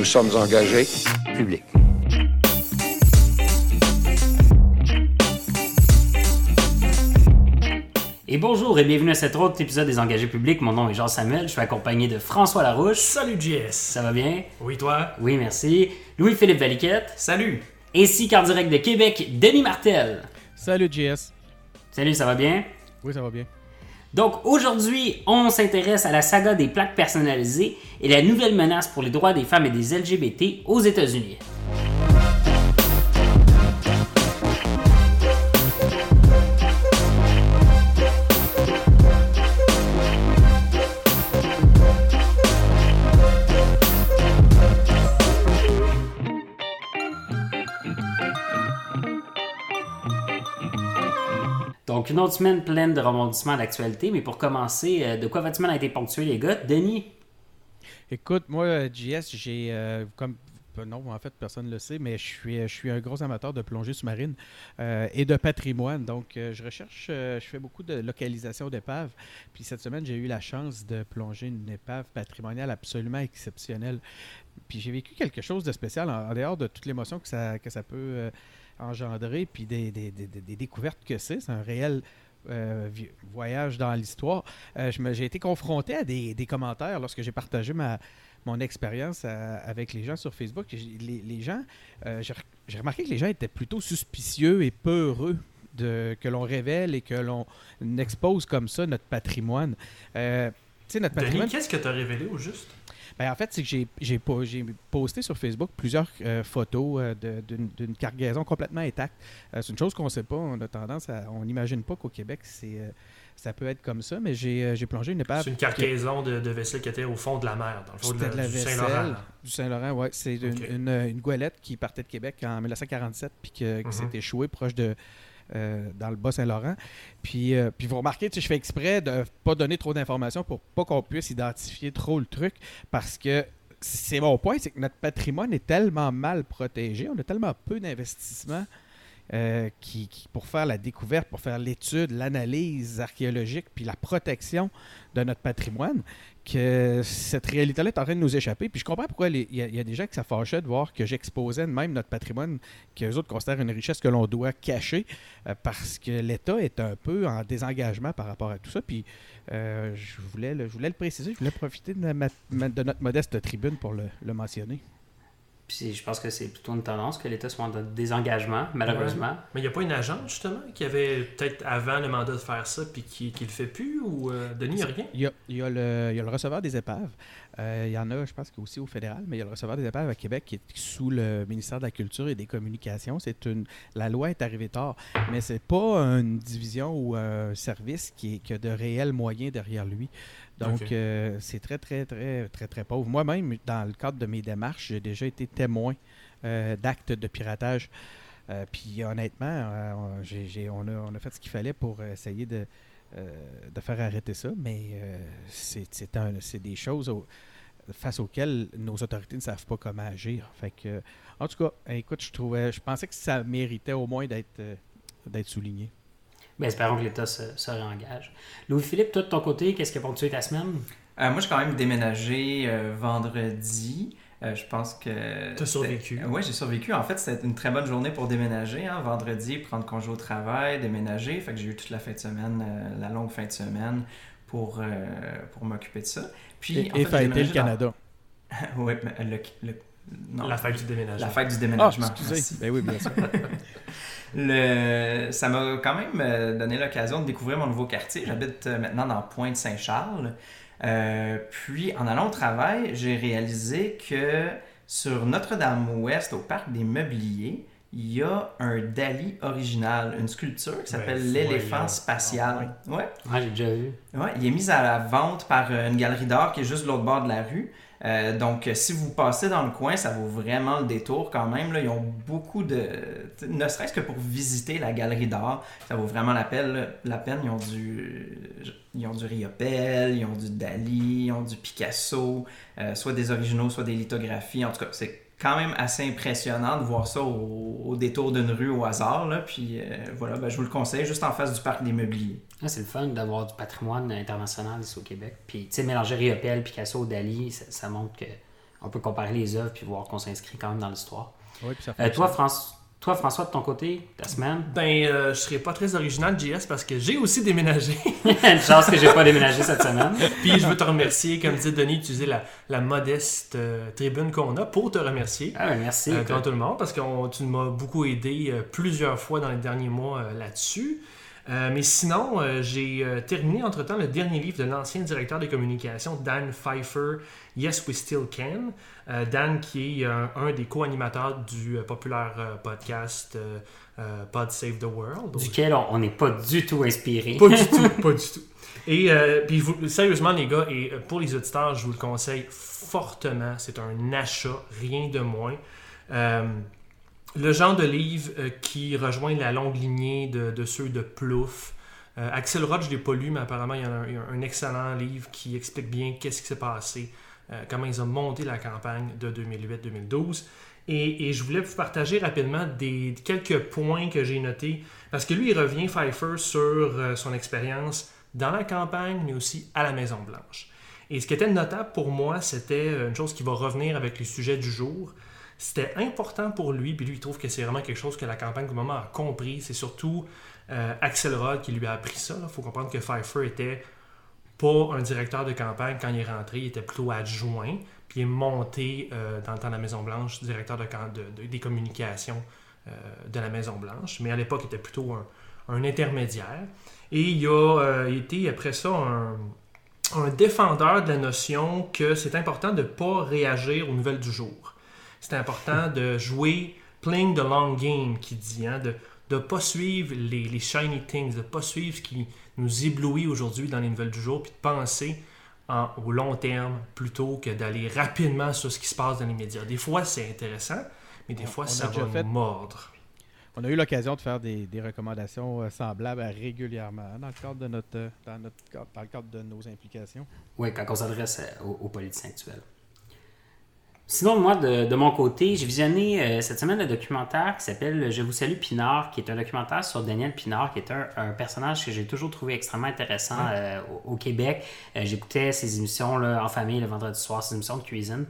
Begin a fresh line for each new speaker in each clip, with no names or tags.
Nous sommes engagés publics.
Et bonjour et bienvenue à cet autre épisode des Engagés publics. Mon nom est Jean-Samuel, je suis accompagné de François Larouche.
Salut JS.
Ça va bien?
Oui, toi?
Oui, merci. Louis-Philippe Valiquette.
Salut.
Ainsi qu'en direct de Québec, Denis Martel.
Salut JS.
Salut, ça va bien?
Oui, ça va bien.
Donc aujourd'hui, on s'intéresse à la saga des plaques personnalisées et la nouvelle menace pour les droits des femmes et des LGBT aux États-Unis. Une autre semaine pleine de rebondissements d'actualité, mais pour commencer, euh, de quoi votre semaine a été ponctuée, les gars? Denis?
Écoute, moi, JS, j'ai euh, comme euh, non, en fait, personne ne le sait, mais je suis, je suis un gros amateur de plongée sous-marine euh, et de patrimoine. Donc, euh, je recherche, euh, je fais beaucoup de localisation d'épaves. Puis cette semaine, j'ai eu la chance de plonger une épave patrimoniale absolument exceptionnelle. Puis j'ai vécu quelque chose de spécial en, en dehors de toute l'émotion que ça, que ça peut euh, engendrer, puis des, des- des- des- des découvertes que c'est. C'est un réel euh, voyage dans l'histoire. Euh, j'ai été confronté à des, des commentaires lorsque j'ai partagé ma, mon expérience à- avec les gens sur Facebook. J'ai- Les, les gens, euh, j'ai re- j'ai remarqué que les gens étaient plutôt suspicieux et peureux de, que l'on révèle et que l'on expose comme ça notre patrimoine. Euh, tu sais, notre patrimoine.
qu'est-ce que t'as révélé au juste?
Ben, en fait, c'est que j'ai- j'ai po- j'ai posté sur Facebook plusieurs euh, photos euh, de- d'une d'une cargaison complètement intacte. Euh, c'est une chose qu'on ne sait pas. On a tendance à. On n'imagine pas qu'au Québec, c'est. ça peut être comme ça, mais j'ai j'ai plongé une épave.
C'est une cargaison de, de vaisselle qui était au fond de la mer, dans le fond de
la
du
vaisselle
Saint-Laurent.
du Saint-Laurent, ouais. C'est une,
Ok.
une, une goélette qui partait de Québec en 1947 puis que- qui
Mhm.
s'est échouée proche de dans le Bas-Saint-Laurent. Puis, euh, puis vous remarquez, tu sais, je fais exprès de pas donner trop d'informations pour pas qu'on puisse identifier trop le truc parce que c'est mon point, c'est que notre patrimoine est tellement mal protégé, on a tellement peu d'investissements euh, qui- pour faire la découverte, pour faire l'étude, l'analyse archéologique, puis la protection de notre patrimoine, que cette réalité-là est en train de nous échapper. Puis je comprends pourquoi il y, a- des gens qui ça de voir que j'exposais même notre patrimoine, que les autres considèrent une richesse que l'on doit cacher, euh, parce que l'État est un peu en désengagement par rapport à tout ça. Puis euh, je, voulais le, voulais le préciser, je voulais profiter de, notre modeste tribune pour le mentionner.
Puis je pense que c'est plutôt une tendance que l'État soit en désengagement, malheureusement.
Mais il n'y a pas une agence, justement, qui avait peut-être avant le mandat de faire ça, puis qui, qui le fait plus, ou euh, Denis, il n'y a rien?
Il y a, il y a le, il y a le receveur des épaves. Euh, il y en a, je pense, aussi au fédéral, mais il y a le receveur des épaves à Québec qui est sous le ministère de la Culture et des Communications. C'est une, la loi est arrivée tard, mais c'est pas une division ou un service qui, est, qui a de réels moyens derrière lui. Donc, euh, c'est très, très, très, très, très pauvre. Moi-même, dans le cadre de mes démarches, j'ai déjà été témoin euh, d'actes de piratage. Euh, puis honnêtement, on, j'ai- j'ai- on a, on a fait ce qu'il fallait pour essayer de, de faire arrêter ça, mais euh, c'est c'est un- c'est des choses au- face auxquelles nos autorités ne savent pas comment agir. Fait que, en tout cas, écoute, je trouvais, je pensais que ça méritait au moins d'être euh, d'être souligné.
Ben, espérons que l'État se, se réengage. Louis-Philippe, toi de ton côté, qu'est-ce qui a ponctué ta semaine?
Euh, moi, j'ai quand même déménagé euh, vendredi. Euh, je pense que.
T'as survécu.
Ouais, j'ai survécu. En fait, c'était une très bonne journée pour déménager. hein. Vendredi, prendre congé au travail, déménager. Fait que j'ai eu toute la fin de semaine, euh, la longue fin de semaine pour, euh, pour m'occuper de ça. Puis,
Et,
en fait,
fêter le
dans-
Canada.
oui, mais le, le- non.
La fête du déménagement.
La fête du
Ah,
déménagement.
excusez. Ben oui, bien sûr.
Le... Ça m'a quand même donné l'occasion de découvrir mon nouveau quartier. J'habite maintenant dans Pointe-Saint-Charles. Euh, puis, en allant au travail, j'ai réalisé que sur Notre-Dame-Ouest, au parc des Meubliers, il y a un Dali original, une sculpture qui s'appelle
Ben,
l'éléphant
voyons.
spatial. Ouais.
Ouais, j'ai déjà vu.
Ouais, il est mis à la vente par euh, une galerie d'art qui est juste de l'autre bord de la rue. Euh, donc, si vous passez dans le coin, ça vaut vraiment le détour quand même. Ils ont beaucoup de... Ne serait-ce que pour visiter la galerie d'art, ça vaut vraiment la peine. La peine. Ils ont du... Ils ont du Riopelle, ils ont du Dali, ils ont du Picasso, euh, soit des originaux, soit des lithographies. En tout cas, c'est quand même assez impressionnant de voir ça au, au détour d'une rue au hasard. Là. Puis euh, voilà, ben, je vous le conseille, juste en face du parc des Meubliers.
Ah, c'est le fun d'avoir du patrimoine international ici au Québec. Puis, tu sais, mélanger Riopelle, Picasso, Dali, ça, ça montre que on peut comparer les œuvres puis voir qu'on s'inscrit quand même dans l'histoire.
Oui, puis ça
Euh,
fait
toi, France, toi, François, de ton côté, ta semaine?
Ben, euh, je serais pas très original, JS, parce que j'ai aussi déménagé.
Une chance que j'ai pas déménagé cette semaine.
Puis je veux te remercier, comme dit Denis, d'utiliser la, la modeste euh, tribune qu'on a pour te remercier.
Ah, ben, merci.
euh, tout le monde, parce que on- tu m'as beaucoup aidé euh, plusieurs fois dans les derniers mois euh, là-dessus. Euh, mais sinon, euh, j'ai euh, terminé entre-temps le dernier livre de l'ancien directeur des communications, Dan Pfeiffer, Yes We Still Can. Dan, qui est un des co-animateurs du populaire podcast Pod Save the World.
duquel on n'est pas du tout inspiré.
Pas du tout, pas du tout. Et puis vous- sérieusement, les gars, et pour les auditeurs, je vous le conseille fortement. C'est un achat, rien de moins. Le genre de livre euh, qui rejoint la longue lignée de, ceux de Plouffe. Euh, Axel Roth, je ne l'ai pas lu, mais apparemment, il y a un, excellent livre qui explique bien qu'est-ce qui s'est passé, euh, comment ils ont monté la campagne de 2008-2012. Et, je voulais vous partager rapidement quelques points que j'ai notés, parce que lui, il revient, Pfeiffer, sur euh, son expérience dans la campagne, mais aussi à la Maison-Blanche. Et ce qui était notable pour moi, c'était une chose qui va revenir avec les sujets du jour. C'était important pour lui, puis lui, il trouve que c'est vraiment quelque chose que la campagne moment a compris. C'est surtout euh, Axel Rod qui lui a appris ça. Il faut comprendre que Pfeiffer était pas un directeur de campagne quand il est rentré, il était plutôt adjoint, puis il est monté euh, dans le temps de la Maison-Blanche, directeur des communications euh, de la Maison-Blanche. Mais à l'époque, il était plutôt un, intermédiaire. Et il a été, après ça, un, un défendeur de la notion que c'est important de ne pas réagir aux nouvelles du jour. C'est important de jouer playing the long game, qui dit, hein, de ne pas suivre les, les shiny things, de ne pas suivre ce qui nous éblouit aujourd'hui dans les nouvelles du jour, puis de penser en- au long terme plutôt que d'aller rapidement sur ce qui se passe dans les médias. Des fois, c'est intéressant, mais des
On-
fois,
on
ça va
fait-
nous mordre.
On a eu l'occasion de faire des, des recommandations euh, semblables régulièrement dans le cadre de notre, euh, dans notre dans le cadre de nos implications.
Oui, quand on s'adresse euh, aux, aux politiciens actuels. Sinon, moi, de, de mon côté, j'ai visionné euh, cette semaine le documentaire qui s'appelle Je vous salue Pinard, qui est un documentaire sur Daniel Pinard, qui est un, un personnage que j'ai toujours trouvé extrêmement intéressant euh, au, au Québec. Euh, J'écoutais ses émissions là, en famille le vendredi soir, ses émissions de cuisine.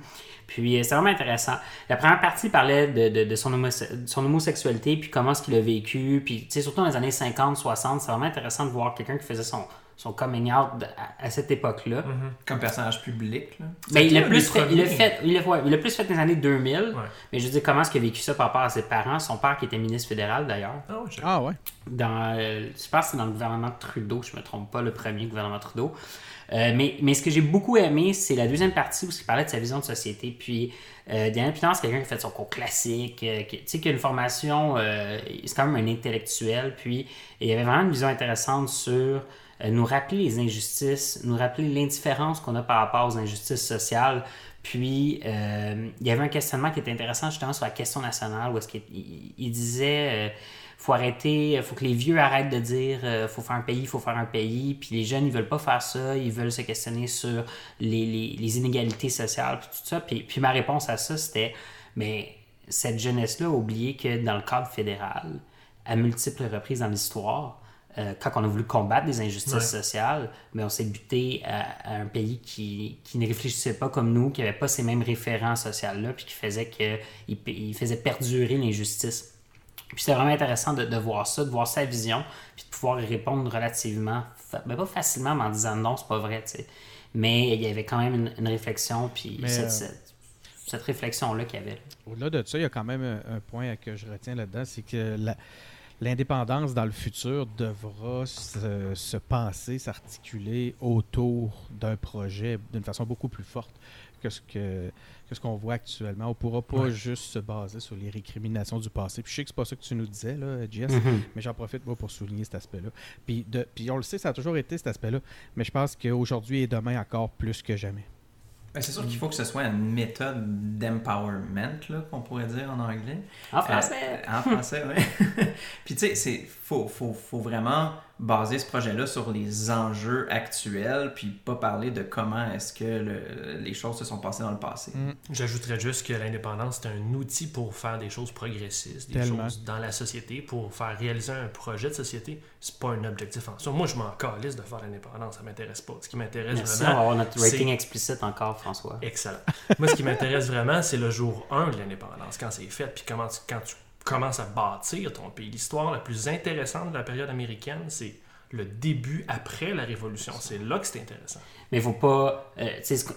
Puis c'est vraiment intéressant. La première partie parlait de, de- de son, homose- de son homosexualité, puis comment est-ce qu'il a vécu. Puis, surtout dans les années 50, 60, c'est vraiment intéressant de voir quelqu'un qui faisait son, son coming out à, à cette époque-là.
Comme personnage public. Là.
Ben, il
un
plus fait, il
premiers.
fait, il l'a- ouais, il l'a plus fait dans les années 2000.
Ouais.
Mais je veux dire, comment est-ce qu'il a vécu ça par rapport à ses parents, son père qui était ministre fédéral d'ailleurs,
Ah ouais, je-
Ah ouais.
dans, euh, je pense que c'est dans le gouvernement Trudeau, je me trompe pas, le premier gouvernement Trudeau. Euh, mais, mais ce que j'ai beaucoup aimé, c'est la deuxième partie où il parlait de sa vision de société. Puis, euh, Daniel Pinard, c'est quelqu'un qui a fait son cours classique, euh, qui, tu sais, qui a une formation, euh, c'est quand même un intellectuel. Puis, il y avait vraiment une vision intéressante sur euh, nous rappeler les injustices, nous rappeler l'indifférence qu'on a par rapport aux injustices sociales. Puis, euh, il y avait un questionnement qui était intéressant justement sur la question nationale, où est-ce qu'il il- disait... euh, faut arrêter, faut que les vieux arrêtent de dire euh, faut faire un pays, faut faire un pays, puis les jeunes ils veulent pas faire ça, ils veulent se questionner sur les, inégalités sociales, puis tout ça. Puis, puis ma réponse à ça c'était mais cette jeunesse-là a oublié que dans le cadre fédéral, à multiples reprises dans l'histoire, euh, quand on a voulu combattre des injustices
Ouais.
sociales, mais on s'est buté à, à un pays qui, qui ne réfléchissait pas comme nous, qui n'avait pas ces mêmes référents sociaux-là, puis qui faisait que il, il faisait perdurer l'injustice. Puis c'était vraiment intéressant de, de voir ça, de voir sa vision, puis de pouvoir répondre relativement, ben pas facilement, mais en disant non, c'est pas vrai, tu sais. Mais il y avait quand même une, une réflexion, puis
Mais,
cette,
euh,
cette- cette réflexion-là qu'il y avait.
Au-delà de ça, il y a quand même un, un point que je retiens là-dedans, c'est que la- l'indépendance dans le futur devra se, se penser, s'articuler autour d'un projet d'une façon beaucoup plus forte que ce que, que ce qu'on voit actuellement. On ne pourra pas
Ouais.
juste se baser sur les récriminations du passé. Puis je sais que c'est pas ça que tu nous disais, là, Jess,
Mhm.
mais j'en profite moi pour souligner cet aspect-là. Puis, de, puis on le sait, ça a toujours été cet aspect-là, mais je pense qu'aujourd'hui et demain encore plus que jamais.
Ben, c'est sûr qu'il faut que ce soit une méthode d'empowerment, là, qu'on pourrait dire en anglais.
En français!
Euh, en français, oui. Puis tu sais, c'est faut, faut, faut vraiment baser ce projet-là sur les enjeux actuels, puis pas parler de comment est-ce que le- les choses se sont passées dans le passé.
Mm.
J'ajouterais juste que l'indépendance, c'est un outil pour faire des choses progressistes, des
Tellement.
choses dans la société, pour faire réaliser un projet de société. C'est pas un objectif en soi. Moi, je m'en calisse de faire l'indépendance, ça m'intéresse pas. Ce qui m'intéresse
Merci, on
vraiment,
va avoir notre rating explicite encore, François.
Excellent. Moi, ce qui m'intéresse vraiment, c'est le jour 1 de l'indépendance, quand c'est fait, puis comment tu- quand tu commences à bâtir ton pays. L'histoire la plus intéressante de la période américaine, c'est le début après la Révolution. C'est là que c'est intéressant.
Mais il faut pas. euh,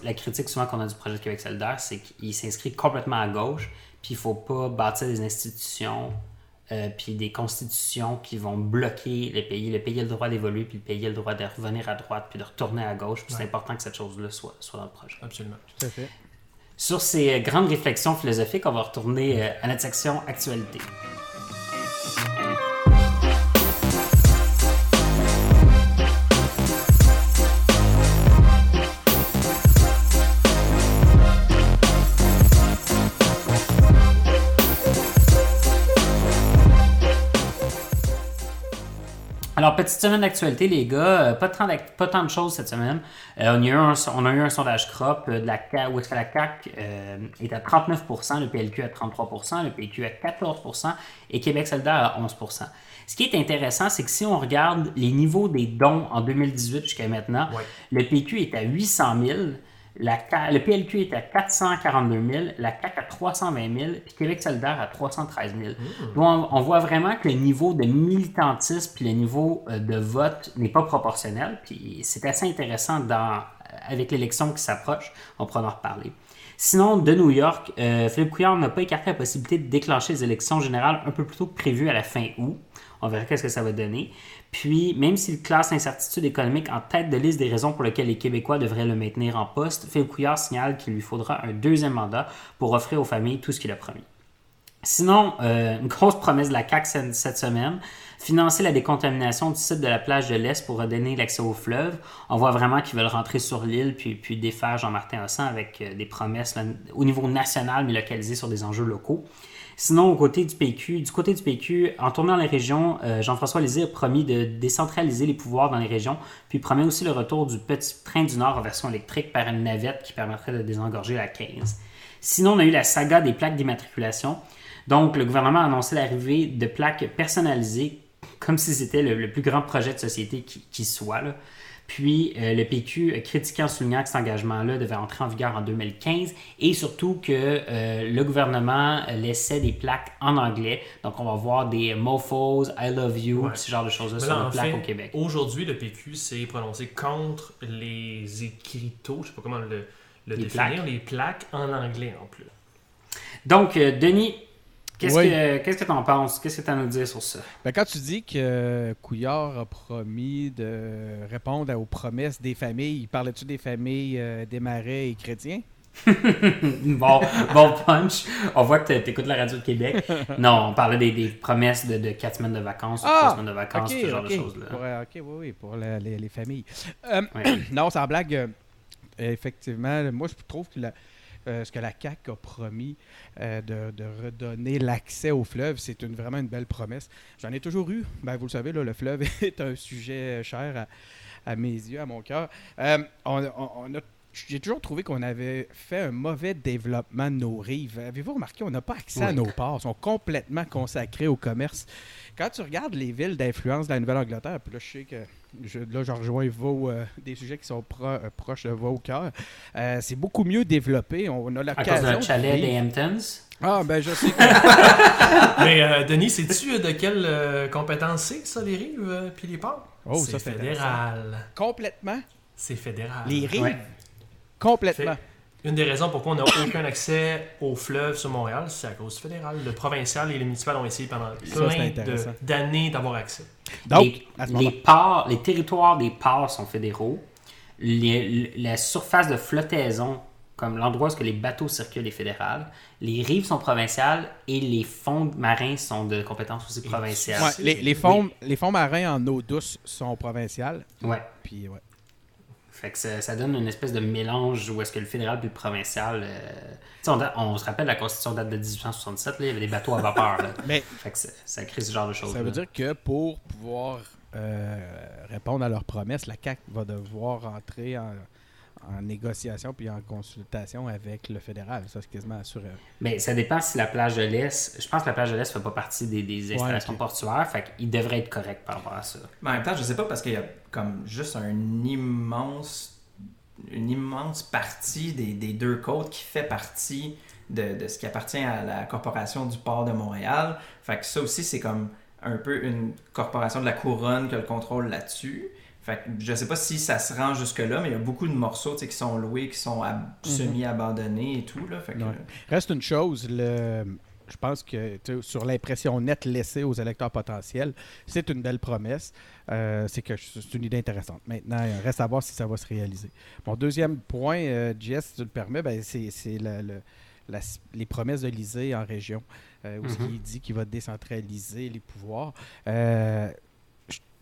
la critique souvent qu'on a du projet de Québec solidaire, c'est qu'il s'inscrit complètement à gauche, puis il faut pas bâtir des institutions, euh, puis des constitutions qui vont bloquer le pays. Le pays a le droit d'évoluer, puis le pays a le droit de revenir à droite, puis de retourner à gauche. Puis c'est important que cette chose-là soit, soit dans le projet.
Absolument.
Tout à fait.
Sur ces euh, grandes réflexions philosophiques, on va retourner euh, à notre section actualité. Alors, petite semaine d'actualité, les gars. Euh, pas, tant pas tant de choses cette semaine. Euh, on, a eu un, on a eu un sondage crop euh, de la où est-ce que la CAQ euh, est à 39% le PLQ à 33% le PQ à 14% et Québec solidaire à 11% Ce qui est intéressant, c'est que si on regarde les niveaux des dons en 2018 jusqu'à maintenant,
Ouais.
le PQ est à 800 000, la le PLQ est à 442 000, la CAQ à 320 000, puis Québec solidaire à 313 000. Donc, on, on voit vraiment que le niveau de militantisme puis le niveau euh, de vote n'est pas proportionnel. Puis c'est assez intéressant dans, avec l'élection qui s'approche. On pourra en reparler. Sinon, de New York, euh, Philippe Couillard n'a pas écarté la possibilité de déclencher les élections générales un peu plus tôt que prévu à la fin août. On verra qu'est-ce que ça va donner. Puis, même s'il classe l'incertitude économique en tête de liste des raisons pour lesquelles les Québécois devraient le maintenir en poste, Philippe Couillard signale qu'il lui faudra un deuxième mandat pour offrir aux familles tout ce qu'il a promis. Sinon, euh, une grosse promesse de la CAQ cette- semaine, financer la décontamination du site de la plage de l'Est pour redonner l'accès au fleuve. On voit vraiment qu'ils veulent rentrer sur l'île puis, puis défaire Jean-Martin Hossan avec euh, des promesses au niveau national mais localisées sur des enjeux locaux. Sinon, au côté du PQ, du côté du PQ, en tournant les régions, euh, Jean-François Lisée a promis de décentraliser les pouvoirs dans les régions, puis promet aussi le retour du petit train du Nord en version électrique par une navette qui permettrait de désengorger la 15. Sinon, on a eu la saga des plaques d'immatriculation. Donc, le gouvernement a annoncé l'arrivée de plaques personnalisées, comme si c'était le, le plus grand projet de société qui, qui soit. là. Puis, euh, le PQ a critiqué en soulignant que cet engagement-là devait entrer en vigueur en 2015 et surtout que euh, le gouvernement laissait des plaques en anglais. Donc, on va voir des mofos, I love you,
Ouais.
ce genre de choses-là sur les plaques
fait,
au Québec.
Aujourd'hui, le PQ s'est prononcé contre les écriteaux, je sais pas comment le, le
Les
définir,
plaques.
les plaques en anglais en plus.
Donc, euh, Denis, qu'est-ce
Oui.
que qu'est-ce que tu en penses? Qu'est-ce que tu as à nous dire sur ça?
Ben, quand tu dis que Couillard a promis de répondre aux promesses des familles, parlais-tu des familles euh, des marais et chrétiens?
bon, bon punch. On voit que tu écoutes la radio de Québec. Non, on parlait des, des promesses de, de 4 semaines de vacances ou 3 semaines de vacances, ce genre de choses-là.
Euh, ok, oui, oui, pour la- les, les familles. Euh,
Ouais.
non, sans blague, euh, effectivement, moi je trouve que la- euh, ce que la CAQ a promis euh, de, de redonner l'accès au fleuve, c'est une, vraiment une belle promesse. J'en ai toujours eu. Ben, vous le savez, là, le fleuve est un sujet cher à, à mes yeux, à mon cœur. Euh, on, on- on a j'ai toujours trouvé qu'on avait fait un mauvais développement de nos rives. Avez-vous remarqué, on n'a pas accès à nos ports. Ils sont complètement consacrés au commerce. Quand tu regardes les villes d'influence de la Nouvelle-Angleterre, puis là, je sais que je, là, je rejoins vos, euh, des sujets qui sont pro- euh, proches de vos cœurs, euh, c'est beaucoup mieux développé. On a
À cause
l'occasion.
d'un chalet
de
des. Hamptons?
Ah, ben je sais que...
Mais euh, Denis, sais-tu de quelle euh, compétence c'est, ça, les rives euh, puis les ports?
Oh,
c'est fédéral.
complètement.
C'est fédéral.
Les rives.
Ouais.
Complètement.
Une des raisons pourquoi on n'a aucun accès au fleuve sur Montréal, c'est à cause du fédéral. Le provincial et les municipales ont essayé pendant plein de- d'années d'avoir accès.
Donc,
les,
à ce
les
moment
ports, les territoires des ports sont fédéraux. Les- la surface de flottaison, comme l'endroit où les bateaux circulent, est fédéral. Les rives sont provinciales et les fonds marins sont de compétences aussi provinciales.
Ouais, les, les fonds, les fonds marins en eau douce sont provinciales.
Ouais.
Puis, ouais.
Fait que ça, ça donne une espèce de mélange où est-ce que le fédéral et le provincial. euh, on, date- on se rappelle la Constitution date de 1867, là, il y avait des bateaux à vapeur. Là.
Mais
Fait que ça, ça crée ce genre de choses.
ça veut dire que pour pouvoir euh, répondre à leurs promesses, la CAC va devoir entrer en, en négociation puis en consultation avec le fédéral. Ça, c'est quasiment assuré.
Mais ça dépend si la plage de l'Est. Je pense que la plage de l'Est fait pas partie des, des installations portuaires. Fait qu'il devrait être correct par rapport à ça.
Mais en même temps, je sais pas parce qu'il y a comme juste un immense, une immense partie des, des deux côtes qui fait partie de, de ce qui appartient à la corporation du port de Montréal. Fait que ça aussi, c'est comme un peu une corporation de la couronne qui a le contrôle là-dessus. Fait que je sais pas si ça se rend jusque-là, mais il y a beaucoup de morceaux qui sont loués, qui sont ab- semi-abandonnés et tout. Là. Fait que,
Ouais. Reste une chose, le, je pense que sur l'impression nette laissée aux électeurs potentiels, c'est une belle promesse. Euh, c'est que c'est une idée intéressante. Maintenant, il reste à voir si ça va se réaliser. Mon deuxième point, euh, JS, si tu le permets, ben, c'est la- la- les promesses de l'Élysée en région, euh, où
Mhm.
il dit qu'il va décentraliser les pouvoirs.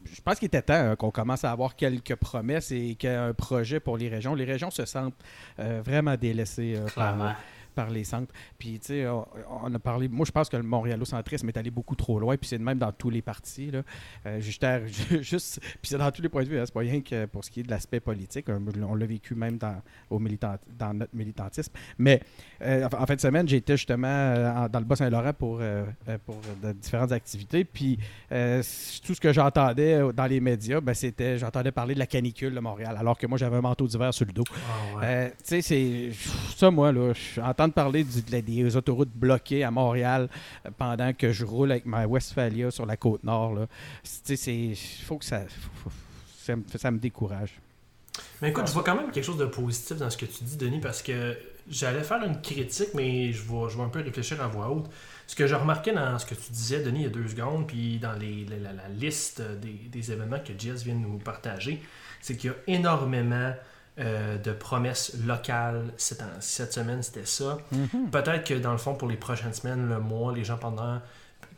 Euh, je- pense qu'il était temps hein, qu'on commence à avoir quelques promesses et qu'il projet pour les régions. Les régions se sentent euh, vraiment délaissées euh. Par les centres. Puis, tu sais, on, on a parlé. Moi, je pense que le montréalocentrisme est allé beaucoup trop loin. Puis, c'est de même dans tous les partis. Là. Euh, juste, à- juste. Puis, c'est dans tous les points de vue. hein. C'est pas rien que pour ce qui est de l'aspect politique. On, on l'a vécu même dans, au militant, dans notre militantisme. Mais euh, en, fin de semaine, j'étais justement euh, en- dans le Bas-Saint-Laurent pour, euh, euh, pour de différentes activités. Puis, euh, tout ce que j'entendais euh, dans les médias, ben, c'était. J'entendais parler de la canicule de Montréal. Alors que moi, j'avais un manteau d'hiver sur le dos.
Ah ouais.
Euh, tu sais, c'est. Ça, moi, là, je- entendre parler des autoroutes bloquées à Montréal euh, pendant que je roule avec ma Westphalia sur la côte nord, c'est. faut que ça. ça, me, décourage.
Mais écoute, je vois quand même quelque chose de positif dans ce que tu dis, Denis, parce que j'allais faire une critique, mais je vais, je vais un peu réfléchir à voix haute. Ce que j'ai remarqué dans ce que tu disais, Denis, il y a deux secondes, puis dans la liste des, des événements que Jess vient de nous partager, c'est qu'il y a énormément euh, de promesses locales. Cette, cette semaine, c'était ça. Peut-être que dans le fond, pour les prochaines semaines, le mois, les gens pendant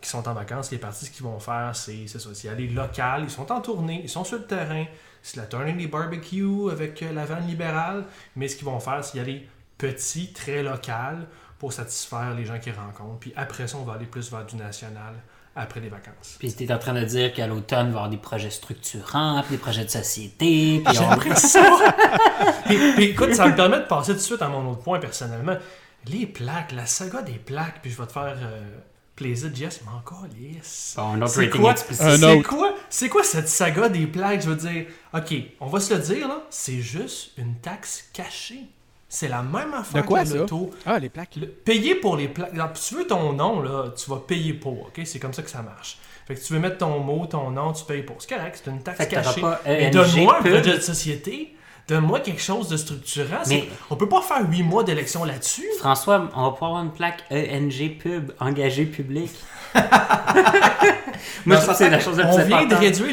qui sont en vacances, les parties, ce qu'ils vont faire, c'est c'est ça. C'est aller local. Ils sont en tournée, ils sont sur le terrain. C'est la tournée des barbecues avec euh, la vanne libérale. Mais ce qu'ils vont faire, c'est y aller petit, très local pour satisfaire les gens qu'ils rencontrent. Puis après ça, on va aller plus vers du national après les vacances.
Puis tu es en train de dire qu'à l'automne, il va y avoir des projets structurants, puis des projets de société. Puis on...
J'aimerais ça! puis, puis écoute, ça me permet de passer tout de suite à mon autre point personnellement. Les plaques, la saga des plaques, puis je vais te faire euh, plaisir, Jess, mais encore lisse.
Bon,
C'est quoi? C'est quoi, c'est quoi cette saga des plaques? Je veux dire, ok, on va se le dire, là, c'est juste une taxe cachée. C'est la même affaire
De quoi,
que l'auto.
Ah, les plaques.
Le- payer pour les plaques. Alors, si tu veux ton nom, là, tu vas payer pour, ok? C'est comme ça que ça marche. Fait que tu veux mettre ton mot, ton nom, tu payes pour. C'est correct, c'est une taxe
Fait
cachée. Mais
ENG
donne-moi un projet de société. Donne-moi quelque chose de structurant.
Mais-
On peut pas faire huit mois d'élection là-dessus.
François, on va pouvoir avoir une plaque ENG pub, engagé public. Moi, je que c'est la chose la plus
On vient de réduire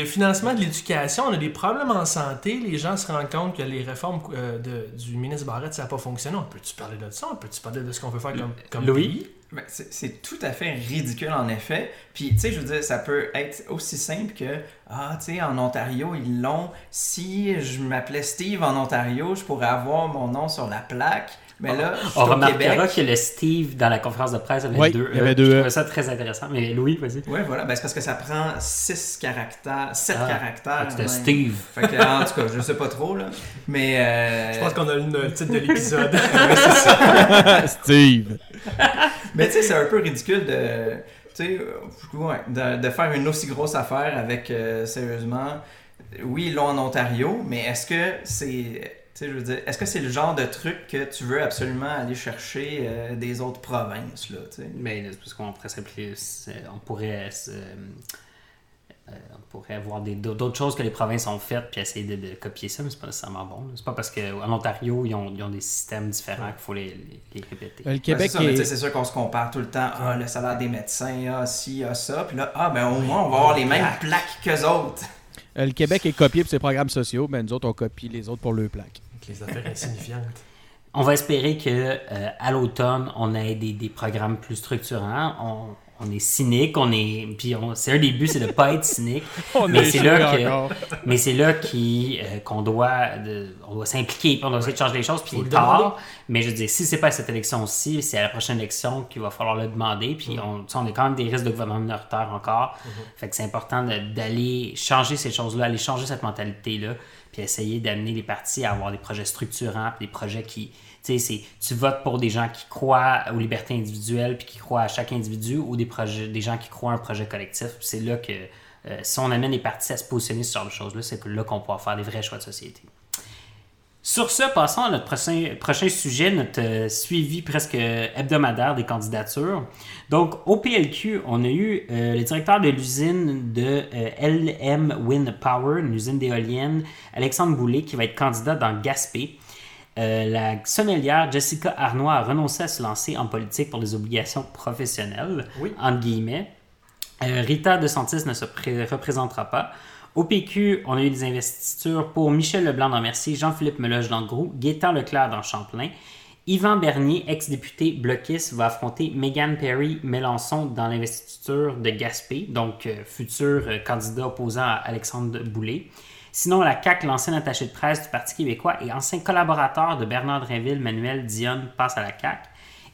le, financement de l'éducation. On a des problèmes en santé. Les gens se rendent compte que les réformes euh, de- du ministre Barrett, ça n'a pas fonctionné. On peut-tu parler de ça? On peut-tu parler de ce qu'on veut faire comme, comme
Louis?
pays?
Ben, c'est tout à fait ridicule en effet. Puis, tu sais, je veux dire, ça peut être aussi simple que, ah, tu sais, en Ontario, ils l'ont. Si je m'appelais Steve en Ontario, je pourrais avoir mon nom sur la plaque. Mais là,
On remarquera
Québec.
que le Steve dans la conférence de presse avait
Oui,
deux
il y avait
E.
deux
Je
E.
trouvais ça très intéressant. Mais Louis, vas-y.
Ouais, voilà, ben, c'est parce que ça prend 6 caractères, 7
Ah,
caractères.
C'était. Steve.
Fait que, en tout cas, je sais pas trop, là. Mais. euh,
Je pense qu'on a le le titre de l'épisode.
Steve.
Mais tu sais, c'est un peu ridicule de, tu sais, euh, ouais, de, de faire une aussi grosse affaire avec, euh, sérieusement, oui, ils l'ont en Ontario, mais est-ce que c'est, sais, je veux dire, est-ce que c'est le genre de truc que tu veux absolument aller chercher euh, des autres provinces, là, tu sais?
Mais c'est parce qu'on pourrait s'appeler. On pourrait. se- euh, on pourrait avoir des- d'autres choses que les provinces ont faites puis essayer de, de copier ça, mais c'est pas nécessairement bon. C'est pas parce qu'en Ontario, ils ont, ils ont des systèmes différents qu'il faut les, les- les répéter.
Euh, Le
Ben,
Québec
c'est
est.
sûr qu'on se compare tout le temps. Ah, le salaire des médecins, ah, ci, ah, ça. Puis là, ah, ben au moins, on va avoir les mêmes plaques qu'eux autres.
euh, Le Québec est copié pour ses programmes sociaux, mais nous autres, on copie les autres pour leurs plaques.
Les affaires insignifiantes.
On va espérer que euh, à l'automne, on ait des, des programmes plus structurants. On, on est cynique, on est. Puis on- c'est un des buts, c'est de pas être cynique.
On
mais
est
c'est là que-
encore.
Mais c'est là qui, euh, qu'on doit, de- on doit s'impliquer, puis on doit essayer de changer les choses, puis il tard. Mais je veux dire, si c'est pas à cette élection-ci, c'est à la prochaine élection qu'il va falloir le demander.
Mm.
Puis on, tu sais, on a quand même des risques de gouvernement minoritaire encore.
Mm-hmm.
Fait que c'est important de- d'aller changer ces choses-là, aller changer cette mentalité-là, puis essayer d'amener les partis à avoir des projets structurants, puis des projets qui, tu sais, c'est- tu votes pour des gens qui croient aux libertés individuelles, puis qui croient à chaque individu, ou des projets, des gens qui croient à un projet collectif. C'est là que, euh, si on amène les partis à se positionner sur ce choses-là, c'est là qu'on pourra faire des vrais choix de société. Sur ce, passons à notre prochain, prochain sujet, notre euh, suivi presque hebdomadaire des candidatures. Donc, au PLQ, on a eu euh, le directeur de l'usine de euh, LM Wind Power, une usine d'éoliennes, Alexandre Boulay, qui va être candidat dans Gaspé. Euh, la sommelière Jessica Arnois a renoncé à se lancer en politique pour des obligations professionnelles,
Oui.
entre guillemets. Rita De Santis ne se pré- représentera pas. Au PQ, on a eu des investitures pour Michel Leblanc dans Mercier, Jean-Philippe Meloge dans Grou, Gaétan Leclerc dans Champlain. Yvan Bernier, ex-député bloquiste, va affronter Megan Perry Mélenchon dans l'investiture de Gaspé, donc euh, futur euh, candidat opposant à Alexandre Boulay. Sinon, la CAQ, l'ancien attaché de presse du Parti québécois et ancien collaborateur de Bernard Drinville, Manuel Dionne, passe à la CAQ.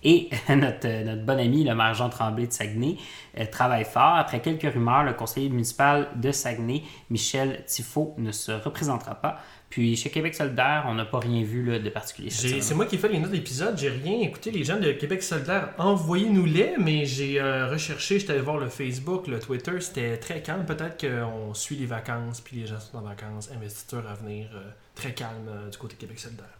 Et notre, euh, notre bon ami, le maire Jean Tremblay de Saguenay, euh, travaille fort. Après quelques rumeurs, le conseiller municipal de Saguenay, Michel Tifo, ne se représentera pas. Puis chez Québec solidaire, on n'a pas rien vu là, de particulier.
C'est moi qui ai fait les notes d'épisode, j'ai rien écouté. Les gens de Québec solidaire, envoyez-nous-les, mais j'ai euh, recherché, j'étais allé voir le Facebook, le Twitter, c'était très calme. Peut-être qu'on suit les vacances, puis les gens sont en vacances, investitures à venir, euh, très calme euh, du côté Québec solidaire.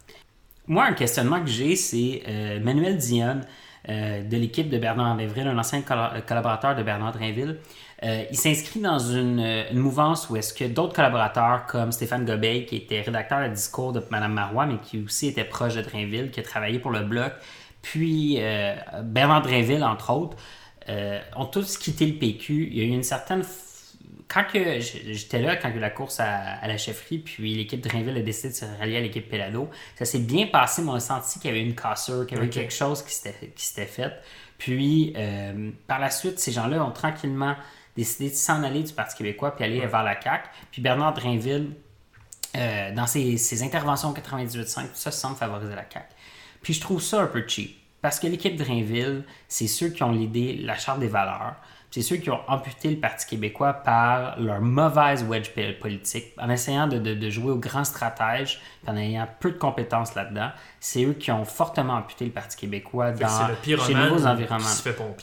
Moi, un questionnement que j'ai, c'est euh, Manuel Dionne, euh, de l'équipe de Bernard Drinville, un ancien colla- collaborateur de Bernard Drinville. Euh, il s'inscrit dans une, euh, mouvance où est-ce que d'autres collaborateurs, comme Stéphane Gobeil, qui était rédacteur de discours de Mme Marois, mais qui aussi était proche de Drainville, qui a travaillé pour le Bloc, puis euh, Bernard Drainville, entre autres, euh, ont tous quitté le PQ. Il y a eu une certaine quand que j'étais là, quand eu la course à, à la chefferie, puis l'équipe de Drainville a décidé de se rallier à l'équipe Pelado, ça s'est bien passé, mais on a senti qu'il y avait une cassure, qu'il y avait quelque chose qui s'était fait. Puis, euh, par la suite, ces gens-là ont tranquillement décidé de s'en aller du Parti québécois puis aller vers la CAQ. Puis Bernard Drainville, euh, dans ses, ses interventions au 98.5, tout ça semble favoriser la CAQ. Puis je trouve ça un peu cheap. Parce que l'équipe Drainville, c'est ceux qui ont l'idée, la charte des valeurs. C'est ceux qui ont amputé le Parti québécois par leur mauvaise wedge politique, en essayant de, de- de jouer au grand stratège, en ayant peu de compétences là-dedans. C'est eux qui ont fortement amputé le Parti québécois dans
le
chez nouveaux environnements.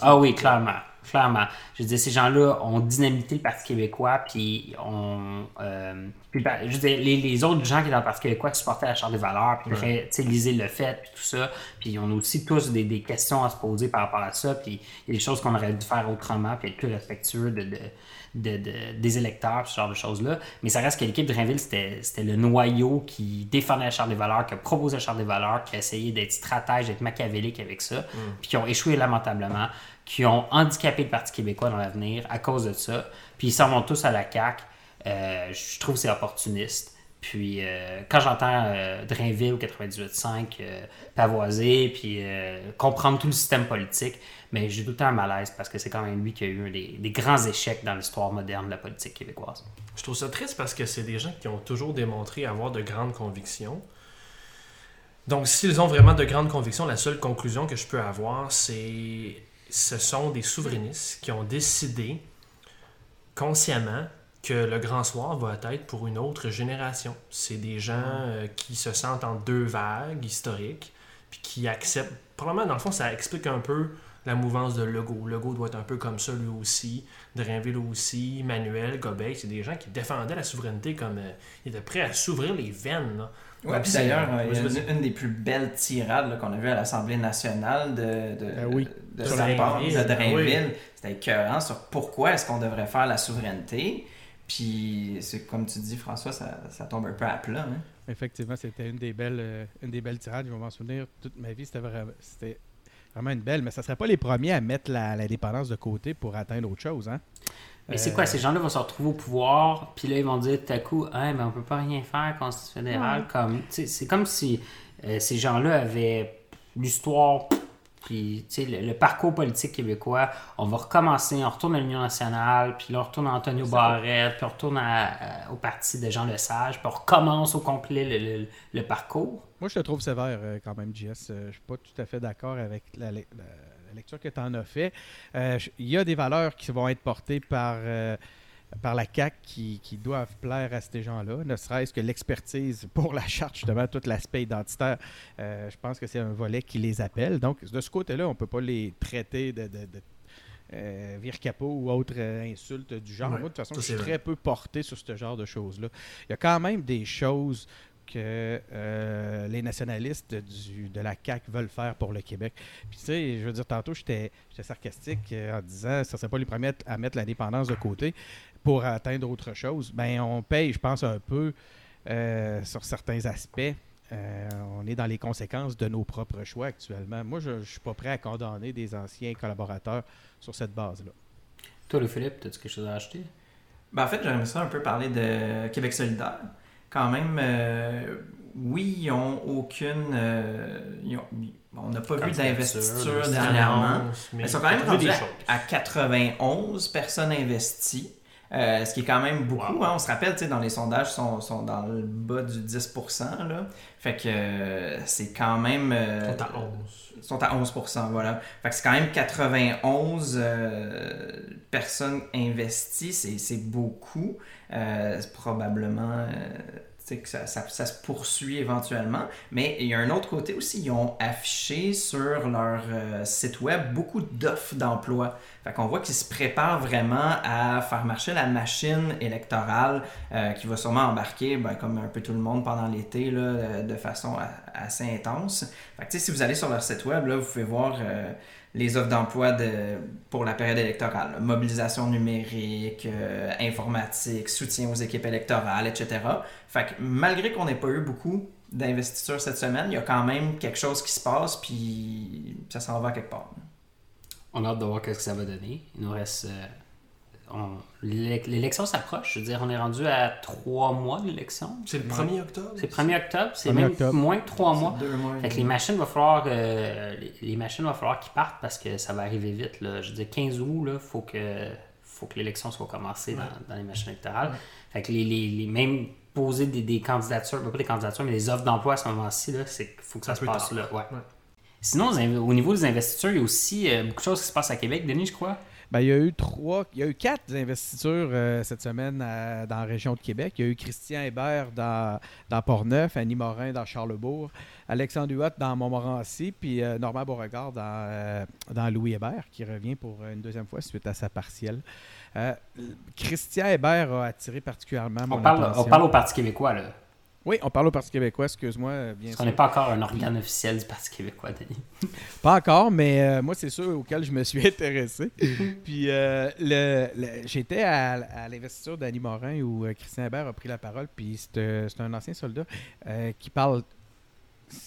Ah oui, clairement. Clairement. Je veux dire, ces gens-là ont dynamité le Parti québécois, puis ont. euh, puis, ben, je veux dire, les, les autres gens qui étaient dans le Parti québécois qui supportaient la Charte des valeurs, puis sais, lisez le fait, puis tout ça. Puis on a aussi tous des, des questions à se poser par rapport à ça, puis il y a des choses qu'on aurait dû faire autrement, puis être plus respectueux de, de, de- de- des électeurs, ce genre de choses-là. Mais ça reste que l'équipe de Drainville, c'était c'était le noyau qui défendait la Charte des valeurs, qui a proposé la Charte des valeurs, qui a essayé d'être stratège, d'être machiavélique avec ça, puis qui ont échoué lamentablement, qui ont handicapé le Parti québécois dans l'avenir à cause de ça. Puis ils s'en vont tous à la CAQ. Euh, je trouve que c'est opportuniste. Puis euh, quand j'entends euh, Drainville 98.5 euh, pavoiser, puis comprendre tout le système politique, mais j'ai tout le temps un malaise parce que c'est quand même lui qui a eu des, des grands échecs dans l'histoire moderne de la politique québécoise.
Je trouve ça triste parce que c'est des gens qui ont toujours démontré avoir de grandes convictions. Donc, s'ils ont vraiment de grandes convictions, la seule conclusion que je peux avoir, c'est ce sont des souverainistes qui ont décidé consciemment que le grand soir va être pour une autre génération. C'est des gens euh, qui se sentent en deux vagues historiques, puis qui acceptent. Probablement, dans le fond, ça explique un peu la mouvance de Legault. Legault doit être un peu comme ça lui aussi. Drainville aussi, Manuel, Gobeil, c'est des gens qui défendaient la souveraineté comme. euh, ils étaient prêts à s'ouvrir les veines. Là.
Ouais, puis d'ailleurs, euh, il y a
Vas-y,
une, une des plus belles tirades qu'on a vues à l'Assemblée nationale de, de,
Ben oui.
de,
Sur
sa part,
Drainville,
de
ben
Drainville. C'était écœurant sur pourquoi est-ce qu'on devrait faire la souveraineté. Puis, c'est comme tu dis, François, ça, ça tombe un peu à plat. hein.
Effectivement, c'était une des belles, euh, une des belles tirades. Je vais m'en souvenir toute ma vie. C'était vraiment, une belle. Mais ça serait pas les premiers à mettre la, la dépendance de côté pour atteindre autre chose, hein?
Mais c'est
Euh,
quoi, ces gens-là vont se retrouver au pouvoir, puis là, ils vont dire tout à coup, ah, mais on peut pas rien faire, Constitution fédérale. Comme, c'est comme si euh, ces gens-là avaient l'histoire Puis, tu sais, le, le parcours politique québécois, on va recommencer, on retourne à l'Union nationale, puis là, on retourne à Antonio Barrette, puis on retourne à- à- au parti de Jean Lesage, puis on recommence au complet le, le- le parcours.
Moi, je te trouve sévère euh, quand même, JS. Euh, je suis pas tout à fait d'accord avec la, la- la lecture que tu en as fait. Euh, Il y a des valeurs qui vont être portées par, euh, par la CAC qui, qui doivent plaire à ces gens-là, ne serait-ce que l'expertise pour la charte, justement, tout l'aspect identitaire. Euh, je pense que c'est un volet qui les appelle. Donc, de ce côté-là, on ne peut pas les traiter de. de, de euh, ou autre euh, insulte du genre.
Ouais,
Moi, de toute façon, je suis
c'est
très peu porté sur ce genre de choses-là. Il y a quand même des choses que euh, les nationalistes du, de la CAQ veulent faire pour le Québec. Puis tu sais, je veux dire, tantôt, j'étais sarcastique en disant ça ne serait pas les premiers à mettre l'indépendance de côté pour atteindre autre chose. Ben, on paye, je pense, un peu euh, sur certains aspects. Euh, on est dans les conséquences de nos propres choix actuellement. Moi, je ne suis pas prêt à condamner des anciens collaborateurs sur cette base-là.
Toi, le Philippe, as-tu quelque chose à acheter?
Ben, en fait, j'aimerais ça un peu parler de Québec solidaire. Quand même, euh, oui, ils n'ont aucune. euh, ils ont- on n'a pas vu d'investiture
de
dernièrement.
Mais
Ils sont quand même rendus
des
à,
choses.
à 91 personnes investies. Euh, ce qui est quand même beaucoup.
Wow.
hein. on se rappelle, tu sais, dans les sondages, ils sont, sont dans le bas du 10%. Là. Fait que euh, c'est quand même. euh,
Ils sont à 11.
ils sont à 11%, voilà. Fait que c'est quand même 91 euh, personnes investies, c'est, c'est beaucoup. Euh, c'est probablement euh, que ça, se poursuit éventuellement. Mais il y a un autre côté aussi, ils ont affiché sur leur euh, site web beaucoup d'offres d'emploi. Fait qu'on voit qu'ils se préparent vraiment à faire marcher la machine électorale euh, qui va sûrement embarquer, ben, comme un peu tout le monde pendant l'été, de façon assez intense. Fait que, si vous allez sur leur site web, là, vous pouvez voir euh, les offres d'emploi de, pour la période électorale. Mobilisation numérique, euh, informatique, soutien aux équipes électorales, etc. Fait que malgré qu'on n'ait pas eu beaucoup d'investisseurs cette semaine, il y a quand même quelque chose qui se passe, puis ça s'en va quelque part.
On a hâte de voir ce que ça va donner. Il nous reste. On- l'élec- L'élection s'approche. Je veux dire, on est rendu à trois mois de l'élection.
C'est le 1er octobre?
C'est 1er octobre, c'est
1er
même
octobre.
moins que trois mois.
Deux mois
Fait que les machines va falloir euh, les, machines va falloir qu'ils partent parce que ça va arriver vite. Là. Je veux dire 15 août, là, faut que faut que l'élection soit commencée dans, dans les machines électorales. Fait que les, les, les- même poser des, des candidatures, pas des candidatures, mais des offres d'emploi à ce moment-ci, là, c'est qu'il faut que ça
Un
se passe
tard.
là. Ouais.
Ouais.
Sinon, au niveau des investitures, il y a aussi euh, beaucoup de choses qui se passent à Québec, Denis, je crois.
Ben, il y a eu trois, il y a eu quatre investitures euh, cette semaine à- dans la région de Québec. Il y a eu Christian Hébert dans, dans Portneuf, Annie Morin dans Charlebourg, Alexandre Huot dans Montmorency, puis euh, Normand Beauregard dans, euh, dans Louis Hébert, qui revient pour une deuxième fois suite à sa partielle. Christian Hébert a attiré particulièrement mon
On parle,
attention.
on parle au Parti québécois, là.
Oui, on parle au Parti québécois, excuse-moi, euh, bien
Parce qu'on n'est pas encore un organe officiel du Parti québécois, Denis.
Pas encore, mais euh, moi, c'est sûr auquel je me suis intéressé. Puis euh, le, le- j'étais à, à l'investiture d'Annie Morin où euh, Christian Hébert a pris la parole. Puis c'est, c'est un ancien soldat qui parle.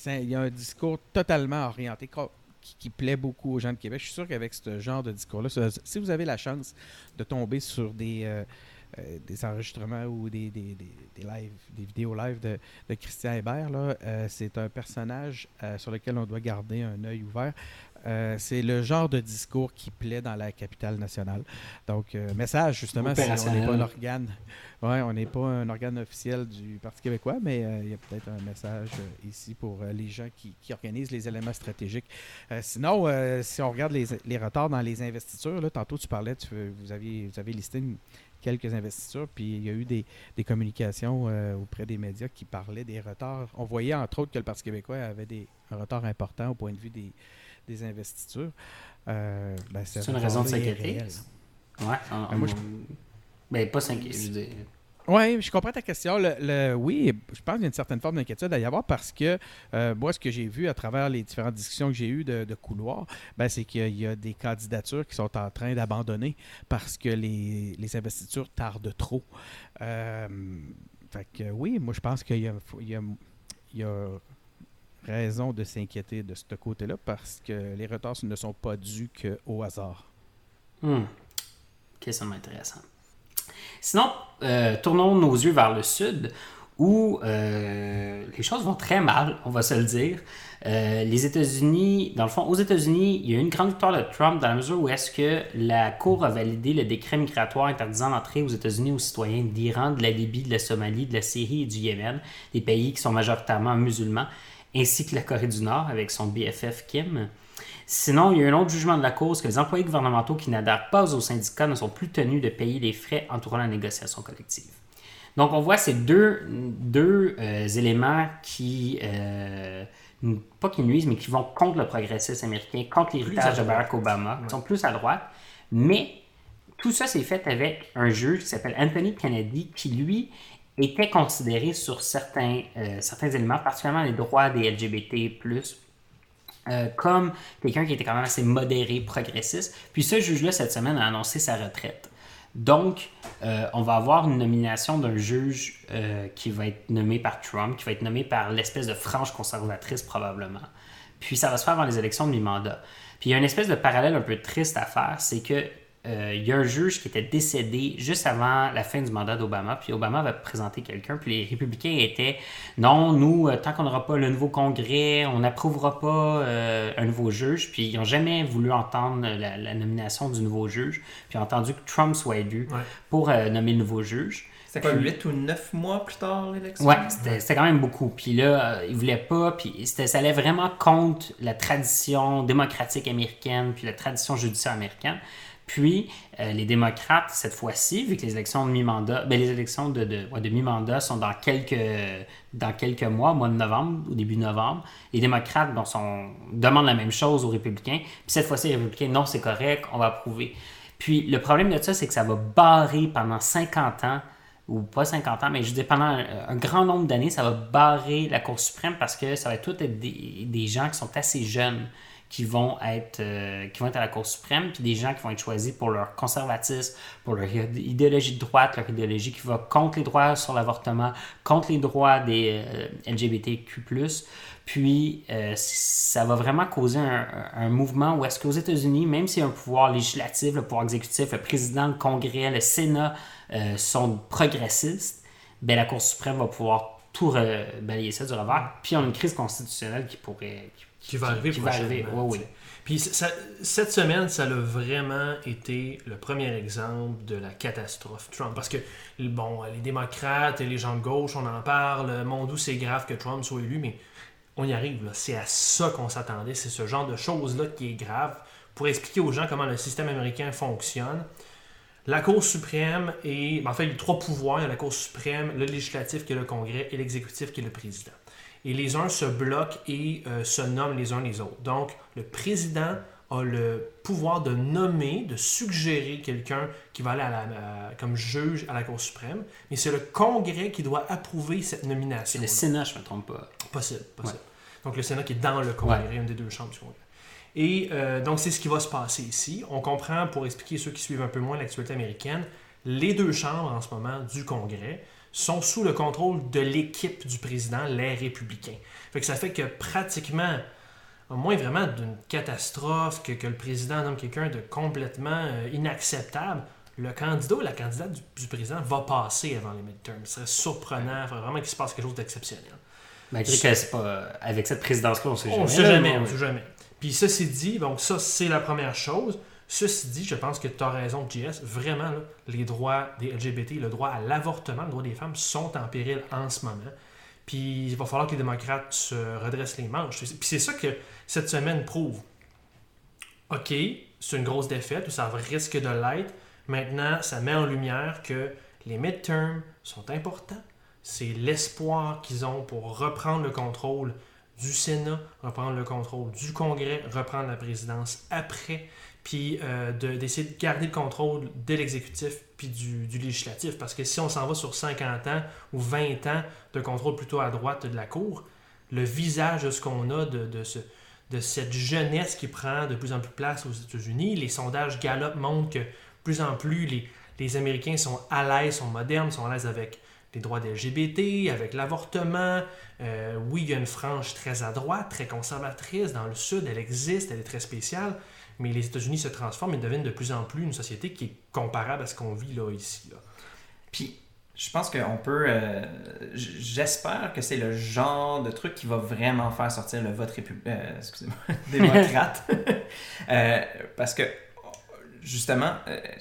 Il y a un discours totalement orienté qui, qui plaît beaucoup aux gens de Québec. Je suis sûr qu'avec ce genre de discours-là, si vous avez la chance de tomber sur des. Euh, des enregistrements ou des, des, des, des lives, des vidéos live de, de Christian Hébert. Là, euh, c'est un personnage euh, sur lequel on doit garder un œil ouvert. C'est le genre de discours qui plaît dans la capitale nationale. Donc, message justement, si on n'est pas un organe, ouais, on n'est pas un organe officiel du Parti québécois, mais il y a peut-être un message ici pour les gens qui, qui organisent les éléments stratégiques. Sinon, si on regarde les, les retards dans les investitures, là, tantôt tu parlais, tu, vous, aviez, vous avez listé une- quelques investitures, puis il y a eu des, des communications euh, auprès des médias qui parlaient des retards. On voyait entre autres que le Parti québécois avait des, un retard important au point de vue des, des investitures. Euh, ben, ce
C'est une raison de s'inquiéter. Ouais. on-
Ben, moi, je-
Ben, pas s'inquiéter. je veux dire.
Oui, je comprends ta question. Le, le- oui, je pense qu'il y a une certaine forme d'inquiétude à y avoir parce que euh, moi, ce que j'ai vu à travers les différentes discussions que j'ai eues de, de couloir, ben, c'est qu'il y a- des candidatures qui sont en train d'abandonner parce que les, les investitures tardent trop. Euh, fait que oui, moi, je pense qu'il y a, y y a raison de s'inquiéter de ce côté-là parce que les retards ne sont pas dus qu'au hasard.
Hmm. Ok, ça m'intéressant. Sinon, euh, tournons nos yeux vers le sud, où euh, les choses vont très mal, on va se le dire. Euh, les États-Unis, dans le fond, aux États-Unis, il y a eu une grande victoire de Trump dans la mesure où est-ce que la Cour a validé le décret migratoire interdisant l'entrée aux États-Unis aux citoyens d'Iran, de la Libye, de la Somalie, de la Syrie et du Yémen, des pays qui sont majoritairement musulmans, ainsi que la Corée du Nord avec son BFF Kim. Sinon, il y a un autre jugement de la cause que les employés gouvernementaux qui n'adhèrent pas aux syndicats ne sont plus tenus de payer les frais entourant la négociation collective. Donc, on voit ces deux, deux euh, éléments qui, euh, pas qui nuisent, mais qui vont contre le progressisme américain, contre l'héritage de Barack Obama, qui sont plus à droite. Mais tout ça s'est fait avec un juge qui s'appelle Anthony Kennedy, qui lui était considéré sur certains, euh, certains éléments, particulièrement les droits des LGBT, comme quelqu'un qui était quand même assez modéré, progressiste. Puis ce juge-là, cette semaine, a annoncé sa retraite. Donc, euh, on va avoir une nomination d'un juge euh, qui va être nommé par Trump, qui va être nommé par l'espèce de frange conservatrice probablement. Puis ça va se faire avant les élections de mi-mandat. Puis il y a une espèce de parallèle un peu triste à faire, c'est que euh, il y a un juge qui était décédé juste avant la fin du mandat d'Obama, puis Obama va présenter quelqu'un, puis les républicains étaient non, nous, euh, tant qu'on n'aura pas le nouveau congrès, on n'approuvera pas euh, un nouveau juge, puis ils n'ont jamais voulu entendre la, nomination du nouveau juge, puis ont entendu que Trump soit élu pour nommer le nouveau juge.
C'était quoi, 8 ou 9 mois plus tard l'élection?
Ouais, c'était quand même beaucoup. Puis là, ils voulaient pas, puis ça allait vraiment contre la tradition démocratique américaine, puis la tradition judiciaire américaine. Puis, euh, les démocrates, cette fois-ci, vu que les élections de mi-mandat, ben, les élections de, de, mi-mandat sont dans quelques, dans quelques mois, mois de novembre, au début novembre, les démocrates bon, sont, demandent la même chose aux républicains. Puis cette fois-ci, les républicains, non, c'est correct, on va approuver. Puis le problème de ça, c'est que ça va barrer pendant 50 ans, ou pas 50 ans, mais je dis pendant un, grand nombre d'années, ça va barrer la Cour suprême parce que ça va tout être des, des gens qui sont assez jeunes qui vont être euh, qui vont être à la Cour suprême, puis des gens qui vont être choisis pour leur conservatisme, pour leur idéologie de droite, leur idéologie qui va contre les droits sur l'avortement, contre les droits des euh, LGBTQ+. Puis euh, ça va vraiment causer un, mouvement où est-ce qu'aux États-Unis, même s'il y a un pouvoir législatif, le pouvoir exécutif, le président, le Congrès, le Sénat sont progressistes, ben la Cour suprême va pouvoir tout balayer ça du revers. Puis on a une crise constitutionnelle qui pourrait,
va arriver prochainement.
Oui,
Puis cette semaine, ça a vraiment été le premier exemple de la catastrophe Trump. Parce que, bon, les démocrates et les gens de gauche, on en parle, mon doux, c'est grave que Trump soit élu, mais on y arrive. C'est à ça qu'on s'attendait. C'est ce genre de choses-là qui est grave. Pour expliquer aux gens comment le système américain fonctionne, la Cour suprême et ben, en fait, il y a trois pouvoirs. Il y a la Cour suprême, le législatif qui est le Congrès et l'exécutif qui est le président et les uns se bloquent et euh, se nomment les uns les autres. Donc, le président a le pouvoir de nommer, de suggérer quelqu'un qui va aller comme juge à la Cour suprême, mais c'est le Congrès qui doit approuver cette nomination.
C'est le Sénat, je ne me trompe pas.
Possible, possible. Donc, le Sénat qui est dans le Congrès, une des deux chambres du Congrès. Et euh, donc, c'est ce qui va se passer ici. On comprend, pour expliquer ceux qui suivent un peu moins l'actualité américaine, les deux chambres en ce moment du Congrès sont sous le contrôle de l'équipe du président, les républicains. Fait que ça fait que pratiquement, au moins vraiment d'une catastrophe, que, que, le président nomme quelqu'un de complètement euh, inacceptable, le candidat ou la candidate du, président va passer avant les midterms. Ce serait surprenant, vraiment qu'il se passe quelque chose d'exceptionnel.
Malgré que c'est pas. Avec cette présidence-là, on sait jamais.
On sait jamais, on sait jamais. Puis ceci dit, donc ça, c'est la première chose. Ceci dit, je pense que tu as raison, JS. Vraiment, les droits des LGBT, le droit à l'avortement, le droit des femmes sont en péril en ce moment. Puis il va falloir que les démocrates se redressent les manches. Puis c'est ça que cette semaine prouve. OK, c'est une grosse défaite, ou ça risque de l'être. Maintenant, ça met en lumière que les midterms sont importants. C'est l'espoir qu'ils ont pour reprendre le contrôle du Sénat, reprendre le contrôle du Congrès, reprendre la présidence après puis euh, d'essayer de, garder le contrôle de l'exécutif puis du, législatif. Parce que si on s'en va sur 50 ans ou 20 ans de contrôle plutôt à droite de la Cour, le visage de ce qu'on a de, de, ce, de cette jeunesse qui prend de plus en plus place aux États-Unis, les sondages Gallup montrent que plus en plus les, les Américains sont à l'aise, sont modernes, sont à l'aise avec les droits des LGBT, avec l'avortement. Euh, oui, il y a une frange très à droite, très conservatrice dans le Sud, elle existe, elle est très spéciale mais les États-Unis se transforment et deviennent de plus en plus une société qui est comparable à ce qu'on vit là, ici. Là.
Puis,
je pense qu'on peut. euh, J'espère que c'est le genre de truc qui va vraiment faire sortir le vote répu- euh, excusez-moi, démocrate. Euh, parce que, justement,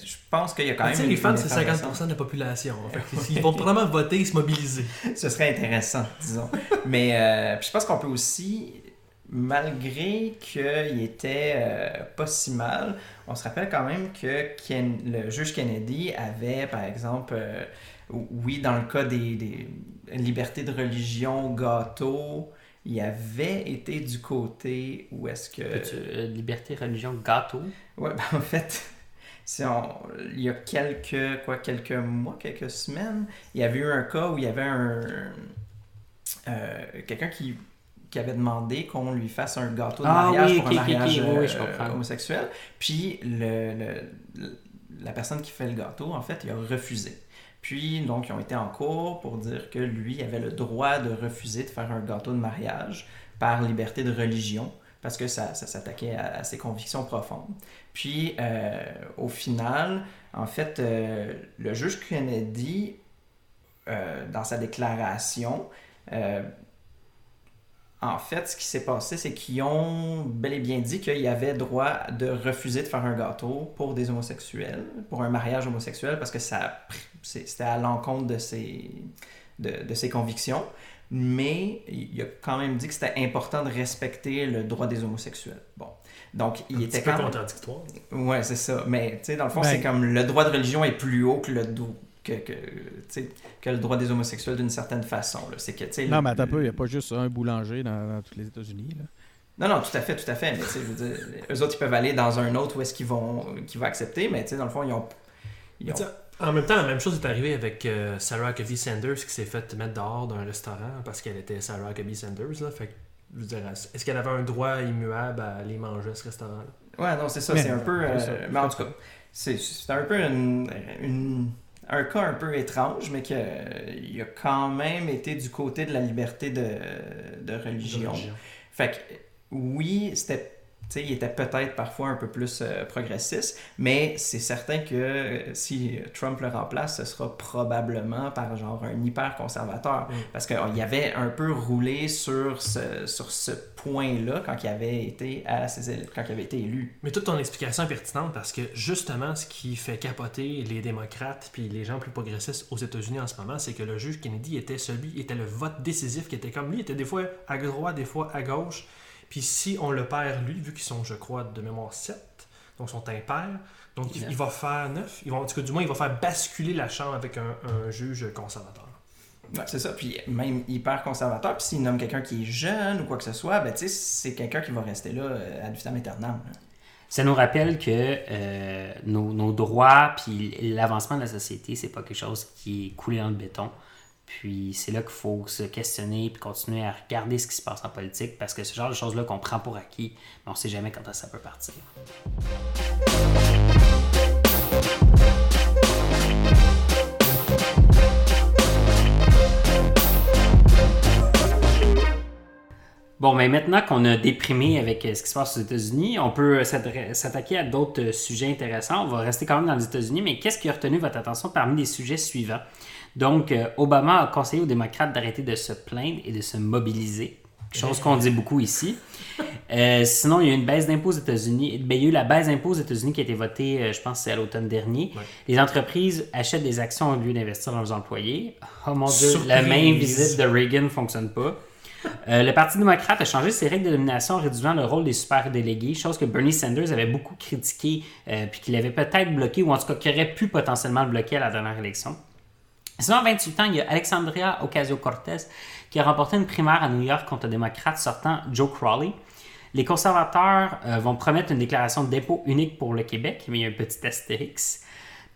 je pense qu'il y a quand même.
les
une
c'est
effervescence.
50% de la population. Fait Ils vont probablement voter et se mobiliser.
Ce serait intéressant, disons. Mais je pense qu'on peut aussi, malgré qu'il était euh, pas si mal, on se rappelle quand même que Ken- le juge Kennedy avait, par exemple, euh, oui, dans le cas des, des libertés de religion, gâteau, il avait été du côté où est-ce que...
Euh, liberté, religion, gâteau?
Ouais, ben, en fait, si on, il y a quelques, quoi, quelques mois, quelques semaines, il y avait eu un cas où il y avait un, quelqu'un qui, qui avait demandé qu'on lui fasse un gâteau de
Ah
mariage
oui,
pour
ok,
un mariage
ok, oui, oui, je
euh, homosexuel. Puis le, la personne qui fait le gâteau, en fait, il a refusé. Puis, donc, ils ont été en cours pour dire que lui avait le droit de refuser de faire un gâteau de mariage par liberté de religion, parce que ça, ça s'attaquait à, à ses convictions profondes. Puis, euh, au final, en fait, euh, le juge Kennedy, euh, dans sa déclaration, en fait, ce qui s'est passé, c'est qu'ils ont bel et bien dit qu'il y avait droit de refuser de faire un gâteau pour des homosexuels, pour un mariage homosexuel, parce que ça, c'est- c'était à l'encontre de ses, de, de ses convictions. Mais il a quand même dit que c'était important de respecter le droit des homosexuels. Bon. Donc, il
Un
était
petit peu
quand même...
contradictoire.
Ouais, c'est ça. Mais, tu sais, dans le fond,
Ben-
c'est comme le droit de religion est plus haut que le, do- que, le droit des homosexuels d'une certaine façon. là. C'est que,
Non,
le-
mais attends un peu, il n'y a pas juste un boulanger dans, dans tous les États-Unis. là.
Non, non, tout à fait, tout à fait. Mais, tu sais, je veux dire, eux autres, ils peuvent aller dans un autre où est-ce qu'ils vont, qu'ils vont accepter, mais, tu sais, dans le fond, ils ont... ils
En même temps, la même chose est arrivée avec euh, Sarah Huckabee Sanders qui s'est fait mettre dehors d'un restaurant parce qu'elle était Sarah Huckabee Sanders. Là. Fait que, je veux dire, est-ce qu'elle avait un droit immuable à aller manger à ce restaurant-là?
Ouais, non, c'est ça,
Mais-
c'est un peu... euh, mais en tout cas, c'est, c'est un peu une, une- un cas un peu étrange, mais qu'il a quand même été du côté de la liberté de, de religion. Fait que oui, c'était il était peut-être parfois un peu plus euh, progressiste, mais c'est certain que euh, si Trump le remplace, ce sera probablement par genre un hyper conservateur.
Mm.
Parce qu'il avait un peu roulé sur ce, sur ce point-là quand il avait été à ses quand il avait été élu.
Mais toute ton explication est pertinente parce que justement, ce qui fait capoter les démocrates puis les gens plus progressistes aux États-Unis en ce moment, c'est que le juge Kennedy était celui, était le vote décisif qui était comme lui, il était des fois à droite, des fois à gauche. Puis si on le perd lui, vu qu'ils sont, je crois, de mémoire 7, donc ils sont impairs, donc il, va faire 9, il va, en tout cas, du moins, il va faire basculer la Chambre avec un, un juge conservateur.
Ouais, c'est ça. Puis même hyper conservateur. Puis s'il nomme quelqu'un qui est jeune ou quoi que ce soit, ben, tu sais, c'est quelqu'un qui va rester là euh, ad vitam aeternam. là.
Ça nous rappelle que euh, nos, nos droits puis l'avancement de la société, c'est pas quelque chose qui est coulé dans le béton. Puis c'est là qu'il faut se questionner puis continuer à regarder ce qui se passe en politique parce que ce genre de choses-là qu'on prend pour acquis, mais on sait jamais quand ça peut partir. Bon, mais maintenant qu'on a déprimé avec euh, ce qui se passe aux États-Unis, on peut euh, s'attaquer à d'autres euh, sujets intéressants. On va rester quand même dans les États-Unis, mais qu'est-ce qui a retenu votre attention parmi les sujets suivants? Donc, euh, Obama a conseillé aux démocrates d'arrêter de se plaindre et de se mobiliser, chose qu'on dit beaucoup ici. Euh, sinon, il y a eu une baisse d'impôts aux États-Unis. Ben, il y a eu la baisse d'impôts aux États-Unis qui a été votée, euh, je pense, c'est à l'automne dernier.
Ouais.
Les entreprises achètent des actions au lieu d'investir dans leurs employés. Oh mon Dieu,
Surprise.
la main visite de Reagan ne fonctionne pas. Euh, le Parti démocrate a changé ses règles de nomination en réduisant le rôle des super délégués, chose que Bernie Sanders avait beaucoup critiqué, euh, puis qu'il avait peut-être bloqué, ou en tout cas qui aurait pu potentiellement le bloquer à la dernière élection. Sinon, à 28 ans, il y a Alexandria Ocasio-Cortez qui a remporté une primaire à New York contre le démocrate sortant Joe Crowley. Les conservateurs euh, vont promettre une déclaration d'impôt unique pour le Québec, mais il y a un petit astérix.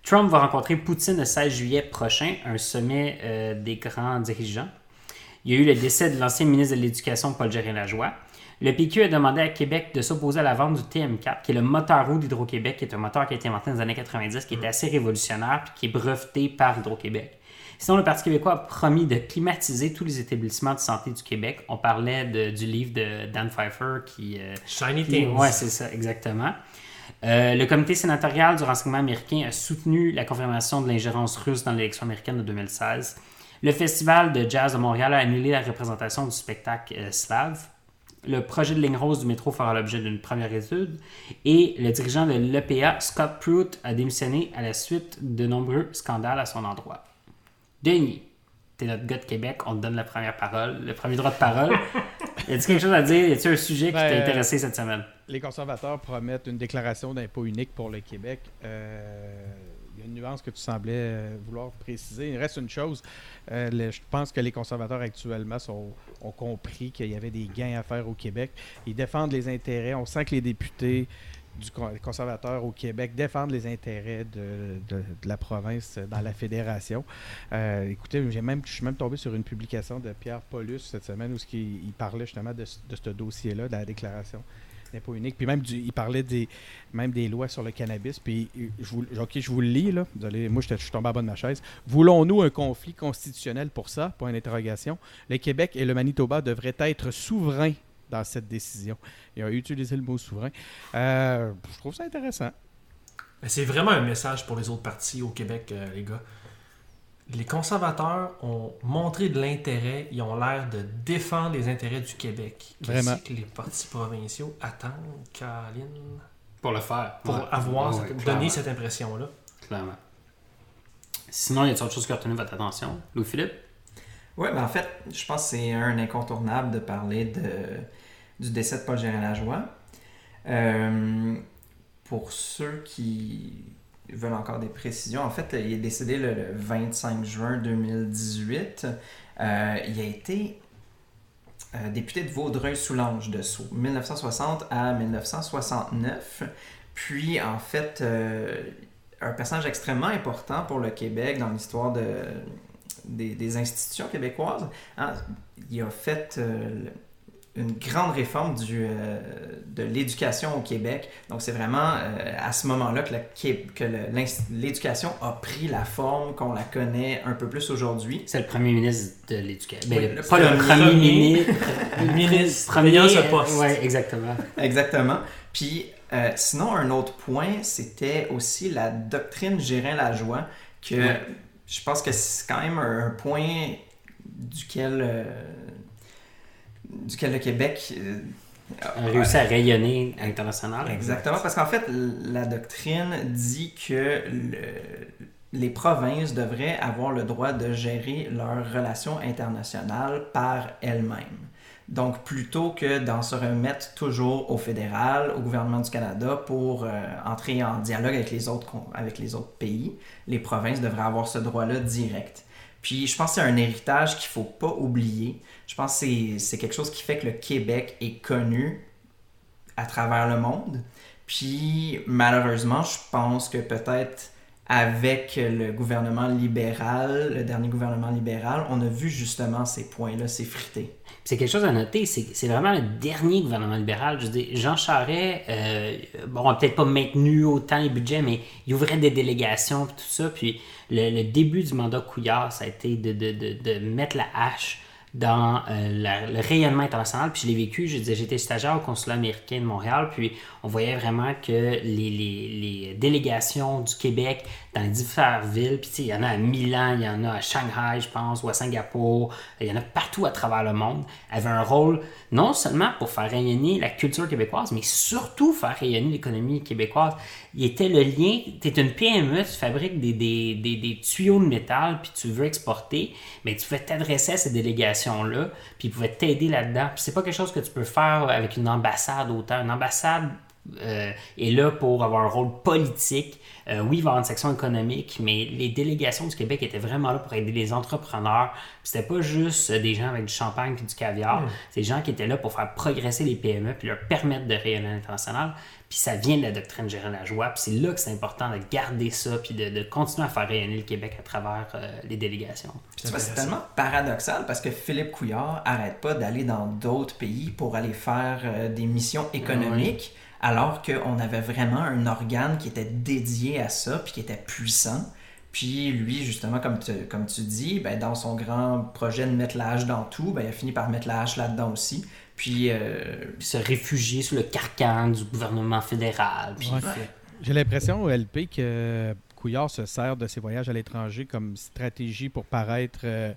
Trump va rencontrer Poutine le 16 juillet prochain, un sommet euh, des grands dirigeants. Il y a eu le décès de l'ancien ministre de l'Éducation, Paul Gérin-Lajoie. Le PQ a demandé à Québec de s'opposer à la vente du TM4, qui est le moteur roue d'Hydro-Québec, qui est un moteur qui a été inventé dans les années 90, qui est assez révolutionnaire, puis qui est breveté par Hydro-Québec. Sinon, le Parti québécois a promis de climatiser tous les établissements de santé du Québec. On parlait de- du livre de Dan Pfeiffer qui... euh,
Shiny
qui-
Things.
Ouais, c'est ça, exactement. Euh, le comité sénatorial du renseignement américain a soutenu la confirmation de l'ingérence russe dans l'élection américaine de 2016. Le Festival de jazz de Montréal a annulé la représentation du spectacle euh, slave. Le projet de ligne rose du métro fera l'objet d'une première étude. Et le dirigeant de l'EPA, Scott Pruitt, a démissionné à la suite de nombreux scandales à son endroit. Denis, t'es notre gars de Québec, on te donne la première parole, le premier droit de parole. y a-t-il quelque chose à dire? Y a-t-il un sujet qui
Ben,
t'a intéressé cette semaine?
Les conservateurs promettent une déclaration d'impôt unique pour le Québec. Euh, Il y a une nuance que tu semblais euh, vouloir préciser. Il reste une chose. Euh, le- je pense que les conservateurs actuellement sont- ont compris qu'il y avait des gains à faire au Québec. Ils défendent les intérêts. On sent que les députés du con- conservateur au Québec défendent les intérêts de, la province dans la fédération. Euh, écoutez, j'ai même, je suis même tombé sur une publication de Pierre Paulus cette semaine où il parlait justement de, ce- dossier-là, de la déclaration d'impôt unique. Puis même, il parlait des, même des lois sur le cannabis. Puis euh, je vous, ok, je vous le lis, là. Moi, j'étais- je suis tombé à bas de ma chaise. Voulons-nous un conflit constitutionnel pour ça? Point d'interrogation. Le Québec et le Manitoba devraient être souverains dans cette décision. Il a utilisé le mot souverain. Euh, je trouve ça intéressant.
Mais C'est vraiment un message pour les autres partis au Québec, euh, les gars. Les conservateurs ont montré de l'intérêt, ils ont l'air de défendre les intérêts du Québec.
Vraiment.
Qu'est-ce que les partis provinciaux attendent, Caroline,
Pour le faire.
pour
Ouais.
avoir,
Ouais,
cette- donner
clairement.
cette impression-là?
Clairement. Sinon, y a-t-il autre chose qui a retenu votre attention? Louis-Philippe?
Oui, ben en fait, je pense que c'est un incontournable de parler de, du décès de Paul Gérin-Lajoie. Euh, pour ceux qui veulent encore des précisions, en fait, il est décédé le, le 25 juin 2018. Euh, il a été euh, député de Vaudreuil-Soulanges de Sceaux, 1960 à 1969. Puis, en fait, un personnage extrêmement important pour le Québec dans l'histoire de, des, institutions québécoises. Hein, il a fait une grande réforme du, euh, de l'éducation au Québec. Donc, c'est vraiment euh, à ce moment-là que, l'éducation a pris la forme qu'on la connaît un peu plus aujourd'hui.
C'est le premier ministre de l'Éducation. Ben,
Oui,
le-
le
pas le
premier.
premier ministre.
Le ministre
premier
ce poste.
Oui, exactement.
Exactement. Puis, euh, sinon, un autre point, c'était aussi la doctrine Gérin-Lajoie, que
Ouais.
je pense que c'est quand même un, un point duquel, euh, duquel le Québec euh,
A réussi à rayonner international.
Exactement, parce qu'en fait, la doctrine dit que le- les provinces devraient avoir le droit de gérer leurs relations internationales par elles-mêmes. Donc, plutôt que d'en se remettre toujours au fédéral, au gouvernement du Canada pour euh, entrer en dialogue avec les, autres, avec les autres pays, les provinces devraient avoir ce droit-là direct. Puis, je pense que c'est un héritage qu'il ne faut pas oublier. Je pense que c'est- quelque chose qui fait que le Québec est connu à travers le monde. Puis malheureusement, je pense que peut-être avec le gouvernement libéral, le dernier gouvernement libéral, on a vu justement ces points-là s'effriter.
C'est quelque chose à noter, c'est vraiment le dernier gouvernement libéral. Je dire, Jean Charest, euh, bon, peut-être pas maintenu autant les budgets, mais il ouvrait des délégations et tout ça. Puis le, début du mandat Couillard, ça a été de, de- de- de mettre la hache dans euh, le rayonnement international. Puis je l'ai vécu, je disais, j'étais stagiaire au consulat américain de Montréal, puis on voyait vraiment que les- les délégations du Québec dans les différentes villes, puis il y en a à Milan, il y en a à Shanghai, je pense, ou à Singapour, il y en a partout à travers le monde, avaient un rôle non seulement pour faire rayonner la culture québécoise, mais surtout faire rayonner l'économie québécoise. Il était le lien, tu es une PME, tu fabriques des, des, des, des tuyaux de métal, puis tu veux exporter, mais tu pouvais t'adresser à ces délégations-là, puis ils pouvaient t'aider là-dedans. Puis c'est pas quelque chose que tu peux faire avec une ambassade autant. Une ambassade euh, est là pour avoir un rôle politique. Euh, oui, il va avoir une section économique, mais les délégations du Québec étaient vraiment là pour aider les entrepreneurs. C'était pas juste euh, des gens avec du champagne et du caviar. C'est des gens qui étaient là pour faire progresser les PME puis leur permettre de rayonner à l'international. Puis ça vient de la doctrine Gérer la joie. Puis c'est là que c'est important de garder ça puis de, de continuer à faire rayonner le Québec à travers euh, les délégations.
C'est tellement paradoxal parce que Philippe Couillard arrête pas d'aller dans d'autres pays pour aller faire euh, des missions économiques, alors qu'on avait vraiment un organe qui était dédié à ça, puis qui était puissant. Puis lui, justement, comme tu, comme tu dis, ben, dans son grand projet de mettre la hache dans tout, ben, il a fini par mettre la hache là-dedans aussi. Puis, euh,
Puis se réfugier sous le carcan du gouvernement fédéral. Puis
Ouais. J'ai l'impression, LP, que Couillard se sert de ses voyages à l'étranger comme stratégie pour paraître euh,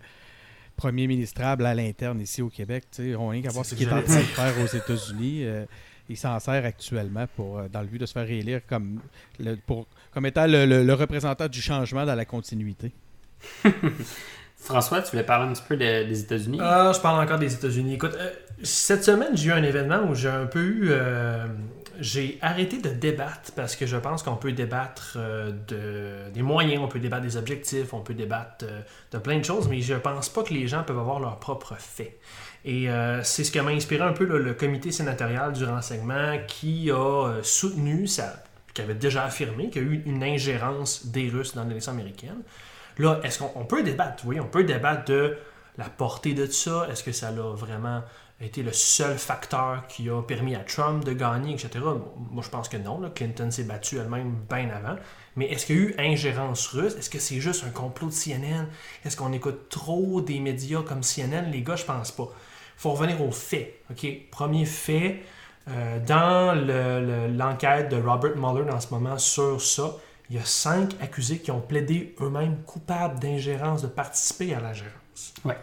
premier ministrable à l'interne ici au Québec. On n'a rien qu'à voir ce qu'il est en train de faire aux États-Unis. Euh, il s'en sert actuellement pour, euh, dans le but de se faire réélire comme, le- pour, comme étant le, le- le représentant du changement dans la continuité.
François, tu voulais parler un petit peu de- des États-Unis?
Ah, je parle encore des États-Unis. Écoute, euh, cette semaine, j'ai eu un événement où j'ai un peu eu. euh, j'ai arrêté de débattre parce que je pense qu'on peut débattre euh, de, des moyens, on peut débattre des objectifs, on peut débattre euh, de plein de choses, mais je pense pas que les gens peuvent avoir leurs propres faits. Et euh, c'est ce qui m'a inspiré un peu le comité sénatorial du renseignement qui a euh, soutenu, ça, qui avait déjà affirmé qu'il y a eu une ingérence des Russes dans l'élection américaine. Là, est-ce qu'on on peut débattre? Oui, on peut débattre de la portée de ça. Est-ce que ça a vraiment été le seul facteur qui a permis à Trump de gagner, etc. Moi, je pense que non. Clinton s'est battu elle-même bien avant. Mais est-ce qu'il y a eu ingérence russe? Est-ce que c'est juste un complot de CNN? Est-ce qu'on écoute trop des médias comme CNN? Les gars, je pense pas. Faut revenir aux faits. OK? Premier fait, euh, dans le- le- l'enquête de Robert Mueller en ce moment sur ça, il y a cinq accusés qui ont plaidé eux-mêmes coupables d'ingérence, de participer à l'ingérence.
Ouais.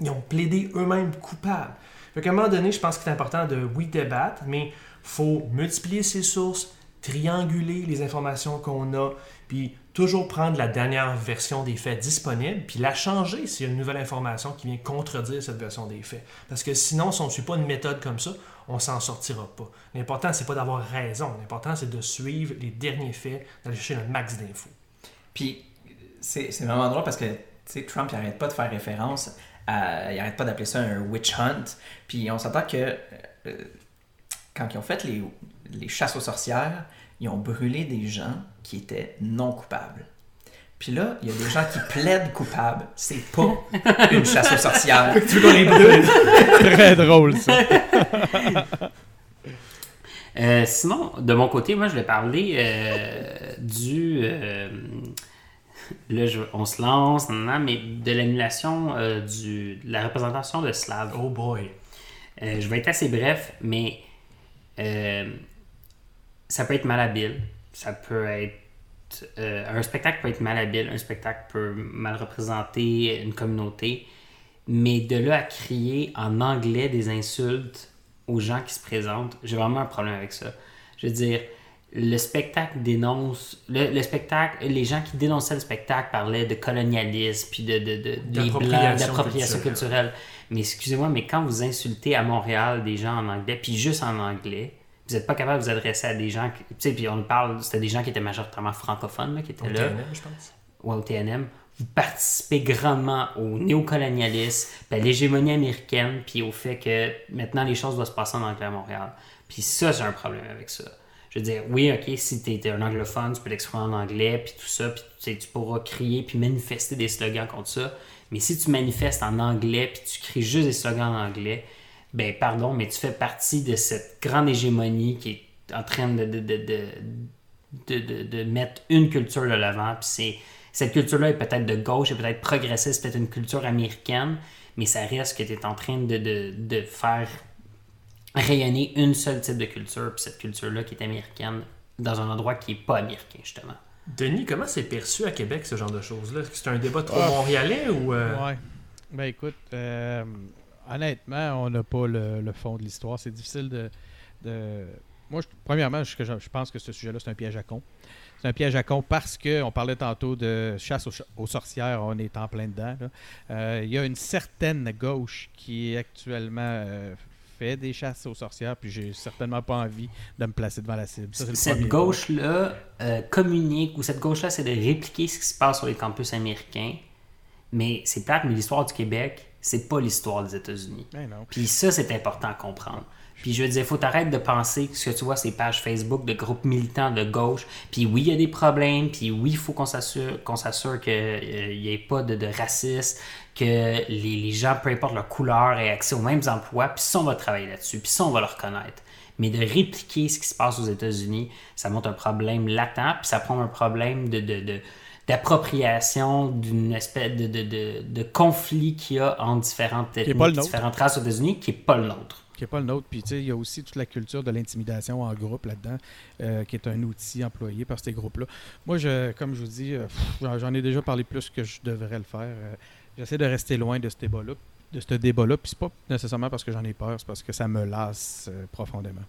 Ils ont plaidé eux-mêmes coupables. Fait qu'à un moment donné, je pense que c'est important de, oui, débattre, mais faut multiplier ses sources, trianguler les informations qu'on a, puis toujours prendre la dernière version des faits disponible, puis la changer s'il y a une nouvelle information qui vient contredire cette version des faits. Parce que sinon, si on ne suit pas une méthode comme ça, on s'en sortira pas. L'important, c'est pas d'avoir raison. L'important, c'est de suivre les derniers faits, d'aller chercher le max d'infos.
Puis, c'est vraiment drôle parce que, Trump, il arrête pas de faire référence à. Il arrête pas d'appeler ça un witch hunt. Puis, on s'entend que euh, quand ils ont fait les, les chasses aux sorcières, ils ont brûlé des gens qui étaient non coupables. Puis là, il y a des gens qui plaident coupables. C'est pas une chasse aux sorcières.
Tu veux qu'on les brûle?
Très drôle, ça.
Euh, sinon, de mon côté, moi, je vais parler euh, du. euh, là, je- on se lance, nan, mais de l'annulation euh, du- de la représentation de Slav.
Oh boy.
Euh, je vais être assez bref, mais euh, ça peut être malhabile. Ça peut être. euh, un spectacle peut être malhabile, un spectacle peut mal représenter une communauté, mais de là à crier en anglais des insultes aux gens qui se présentent, j'ai vraiment un problème avec ça. Je veux dire, le spectacle dénonce. Le, le spectacle, les gens qui dénonçaient le spectacle parlaient de colonialisme, puis de, de, de, des Blancs,
D'appropriation
d'appropriation
culturelle.
culturelle. Mais excusez-moi, mais quand vous insultez à Montréal des gens en anglais, puis juste en anglais, vous n'êtes pas capable de vous adresser à des gens. qui- Tu sais, puis on parle, c'était des gens qui étaient majoritairement francophones là, qui étaient
Au
là
TNM, je pense.
ou au TNM, vous participez grandement au néocolonialisme, puis à l'hégémonie américaine, puis au fait que maintenant les choses doivent se passer en anglais à Montréal. Puis ça, j'ai un problème avec ça. Je veux dire, oui, ok, si tu es un anglophone, tu peux l'exprimer en anglais, puis tout ça, puis tu pourras crier, puis manifester des slogans contre ça. Mais si tu manifestes en anglais, puis tu cries juste des slogans en anglais, ben pardon, mais tu fais partie de cette grande hégémonie qui est en train de, de, de, de, de, de- de mettre une culture de l'avant. Puis c'est cette culture-là est peut-être de gauche, est peut-être progressiste, peut-être une culture américaine, mais ça reste que tu es en train de, de, de faire rayonner une seule type de culture, puis cette culture-là qui est américaine, dans un endroit qui n'est pas américain, justement.
Denis, comment c'est perçu à Québec, ce genre de choses-là? Est-ce que c'est un débat trop montréalais ou... euh,
Ouais. Ben écoute, euh, honnêtement, on n'a pas le, le fond de l'histoire. C'est difficile de. de- Moi, je- premièrement, je, je pense que ce sujet-là, c'est un piège à con. C'est un piège à con parce qu'on parlait tantôt de chasse aux, sorcières, on est en plein dedans. Euh, Il y a une certaine gauche qui actuellement euh, fait des chasses aux sorcières, puis j'ai certainement pas envie de me placer devant la cible. Ça,
Cette gauche-là euh, communique, ou cette gauche-là, c'est de répliquer ce qui se passe sur les campus américains. Mais c'est plate, mais l'histoire du Québec, c'est pas l'histoire des États-Unis.
Ben.
Puis ça, c'est important à comprendre. Puis je veux dire, il faut t'arrêter de penser que ce que tu vois, ces pages Facebook de groupes militants de gauche. Puis oui, il y a des problèmes. Puis oui, il faut qu'on s'assure, qu'on s'assure qu'il n'y ait pas de, de racisme, que les, les gens, peu importe leur couleur, aient accès aux mêmes emplois. Puis ça, on va travailler là-dessus. Puis ça, on va le reconnaître. Mais de répliquer ce qui se passe aux États-Unis, ça montre un problème latent. Puis ça prend un problème de... de, de d'appropriation d'une espèce de, de, de, de conflit qu'il y a entre différentes, différentes races aux États-Unis qui n'est pas le nôtre.
Qui n'est pas le nôtre. Puis, tu sais, il y a aussi toute la culture de l'intimidation en groupe là-dedans, euh, qui est un outil employé par ces groupes-là. Moi, je, comme je vous dis, euh, j'en- ai déjà parlé plus que je devrais le faire. Euh, J'essaie de rester loin de ce débat-là. De ce débat-là, puis c'est pas nécessairement parce que j'en ai peur, c'est parce que ça me lasse profondément.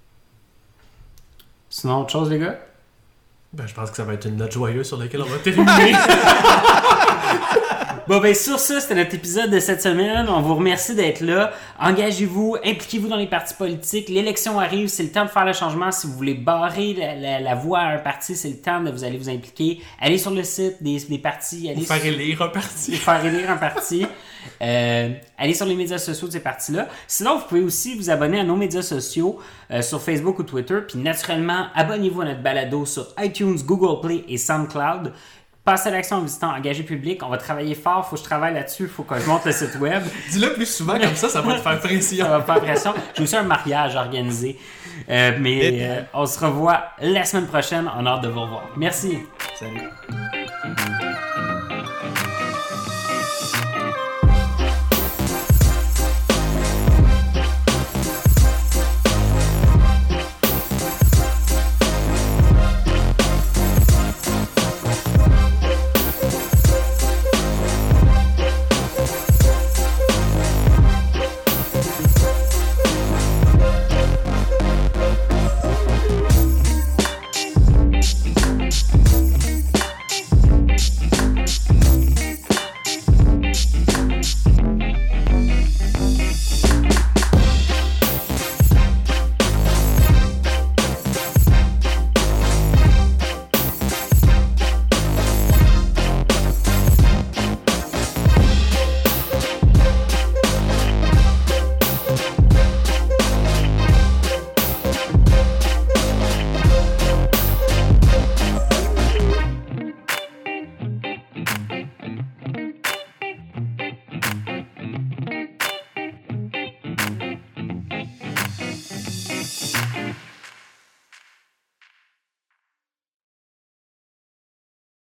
Sinon, autre chose, les gars?
Ben, je pense que ça va être une note joyeuse sur laquelle on va terminer.
Bon, ben, sur ça, c'était notre épisode de cette semaine. On vous remercie d'être là. Engagez-vous, impliquez-vous dans les partis politiques. L'élection arrive, c'est le temps de faire le changement. Si vous voulez barrer la, la- la voie à un parti, c'est le temps de vous aller vous impliquer. Allez sur le site des, des partis, allez
Faire
sur-
élire un parti.
faire élire un parti. Euh, allez sur les médias sociaux de ces partis-là. Sinon, vous pouvez aussi vous abonner à nos médias sociaux euh, sur Facebook ou Twitter. Puis naturellement, abonnez-vous à notre balado sur iTunes, Google Play et SoundCloud. Passez à l'action en visitant Engagé Public. On va travailler fort. Faut que je travaille là-dessus. Faut que je monte le site web.
Dis-le plus souvent, comme ça, ça va te faire pression.
Ça va me faire pression. J'ai aussi un mariage organisé. Euh, mais euh, on se revoit la semaine prochaine. On a hâte de vous revoir. Merci.
Salut.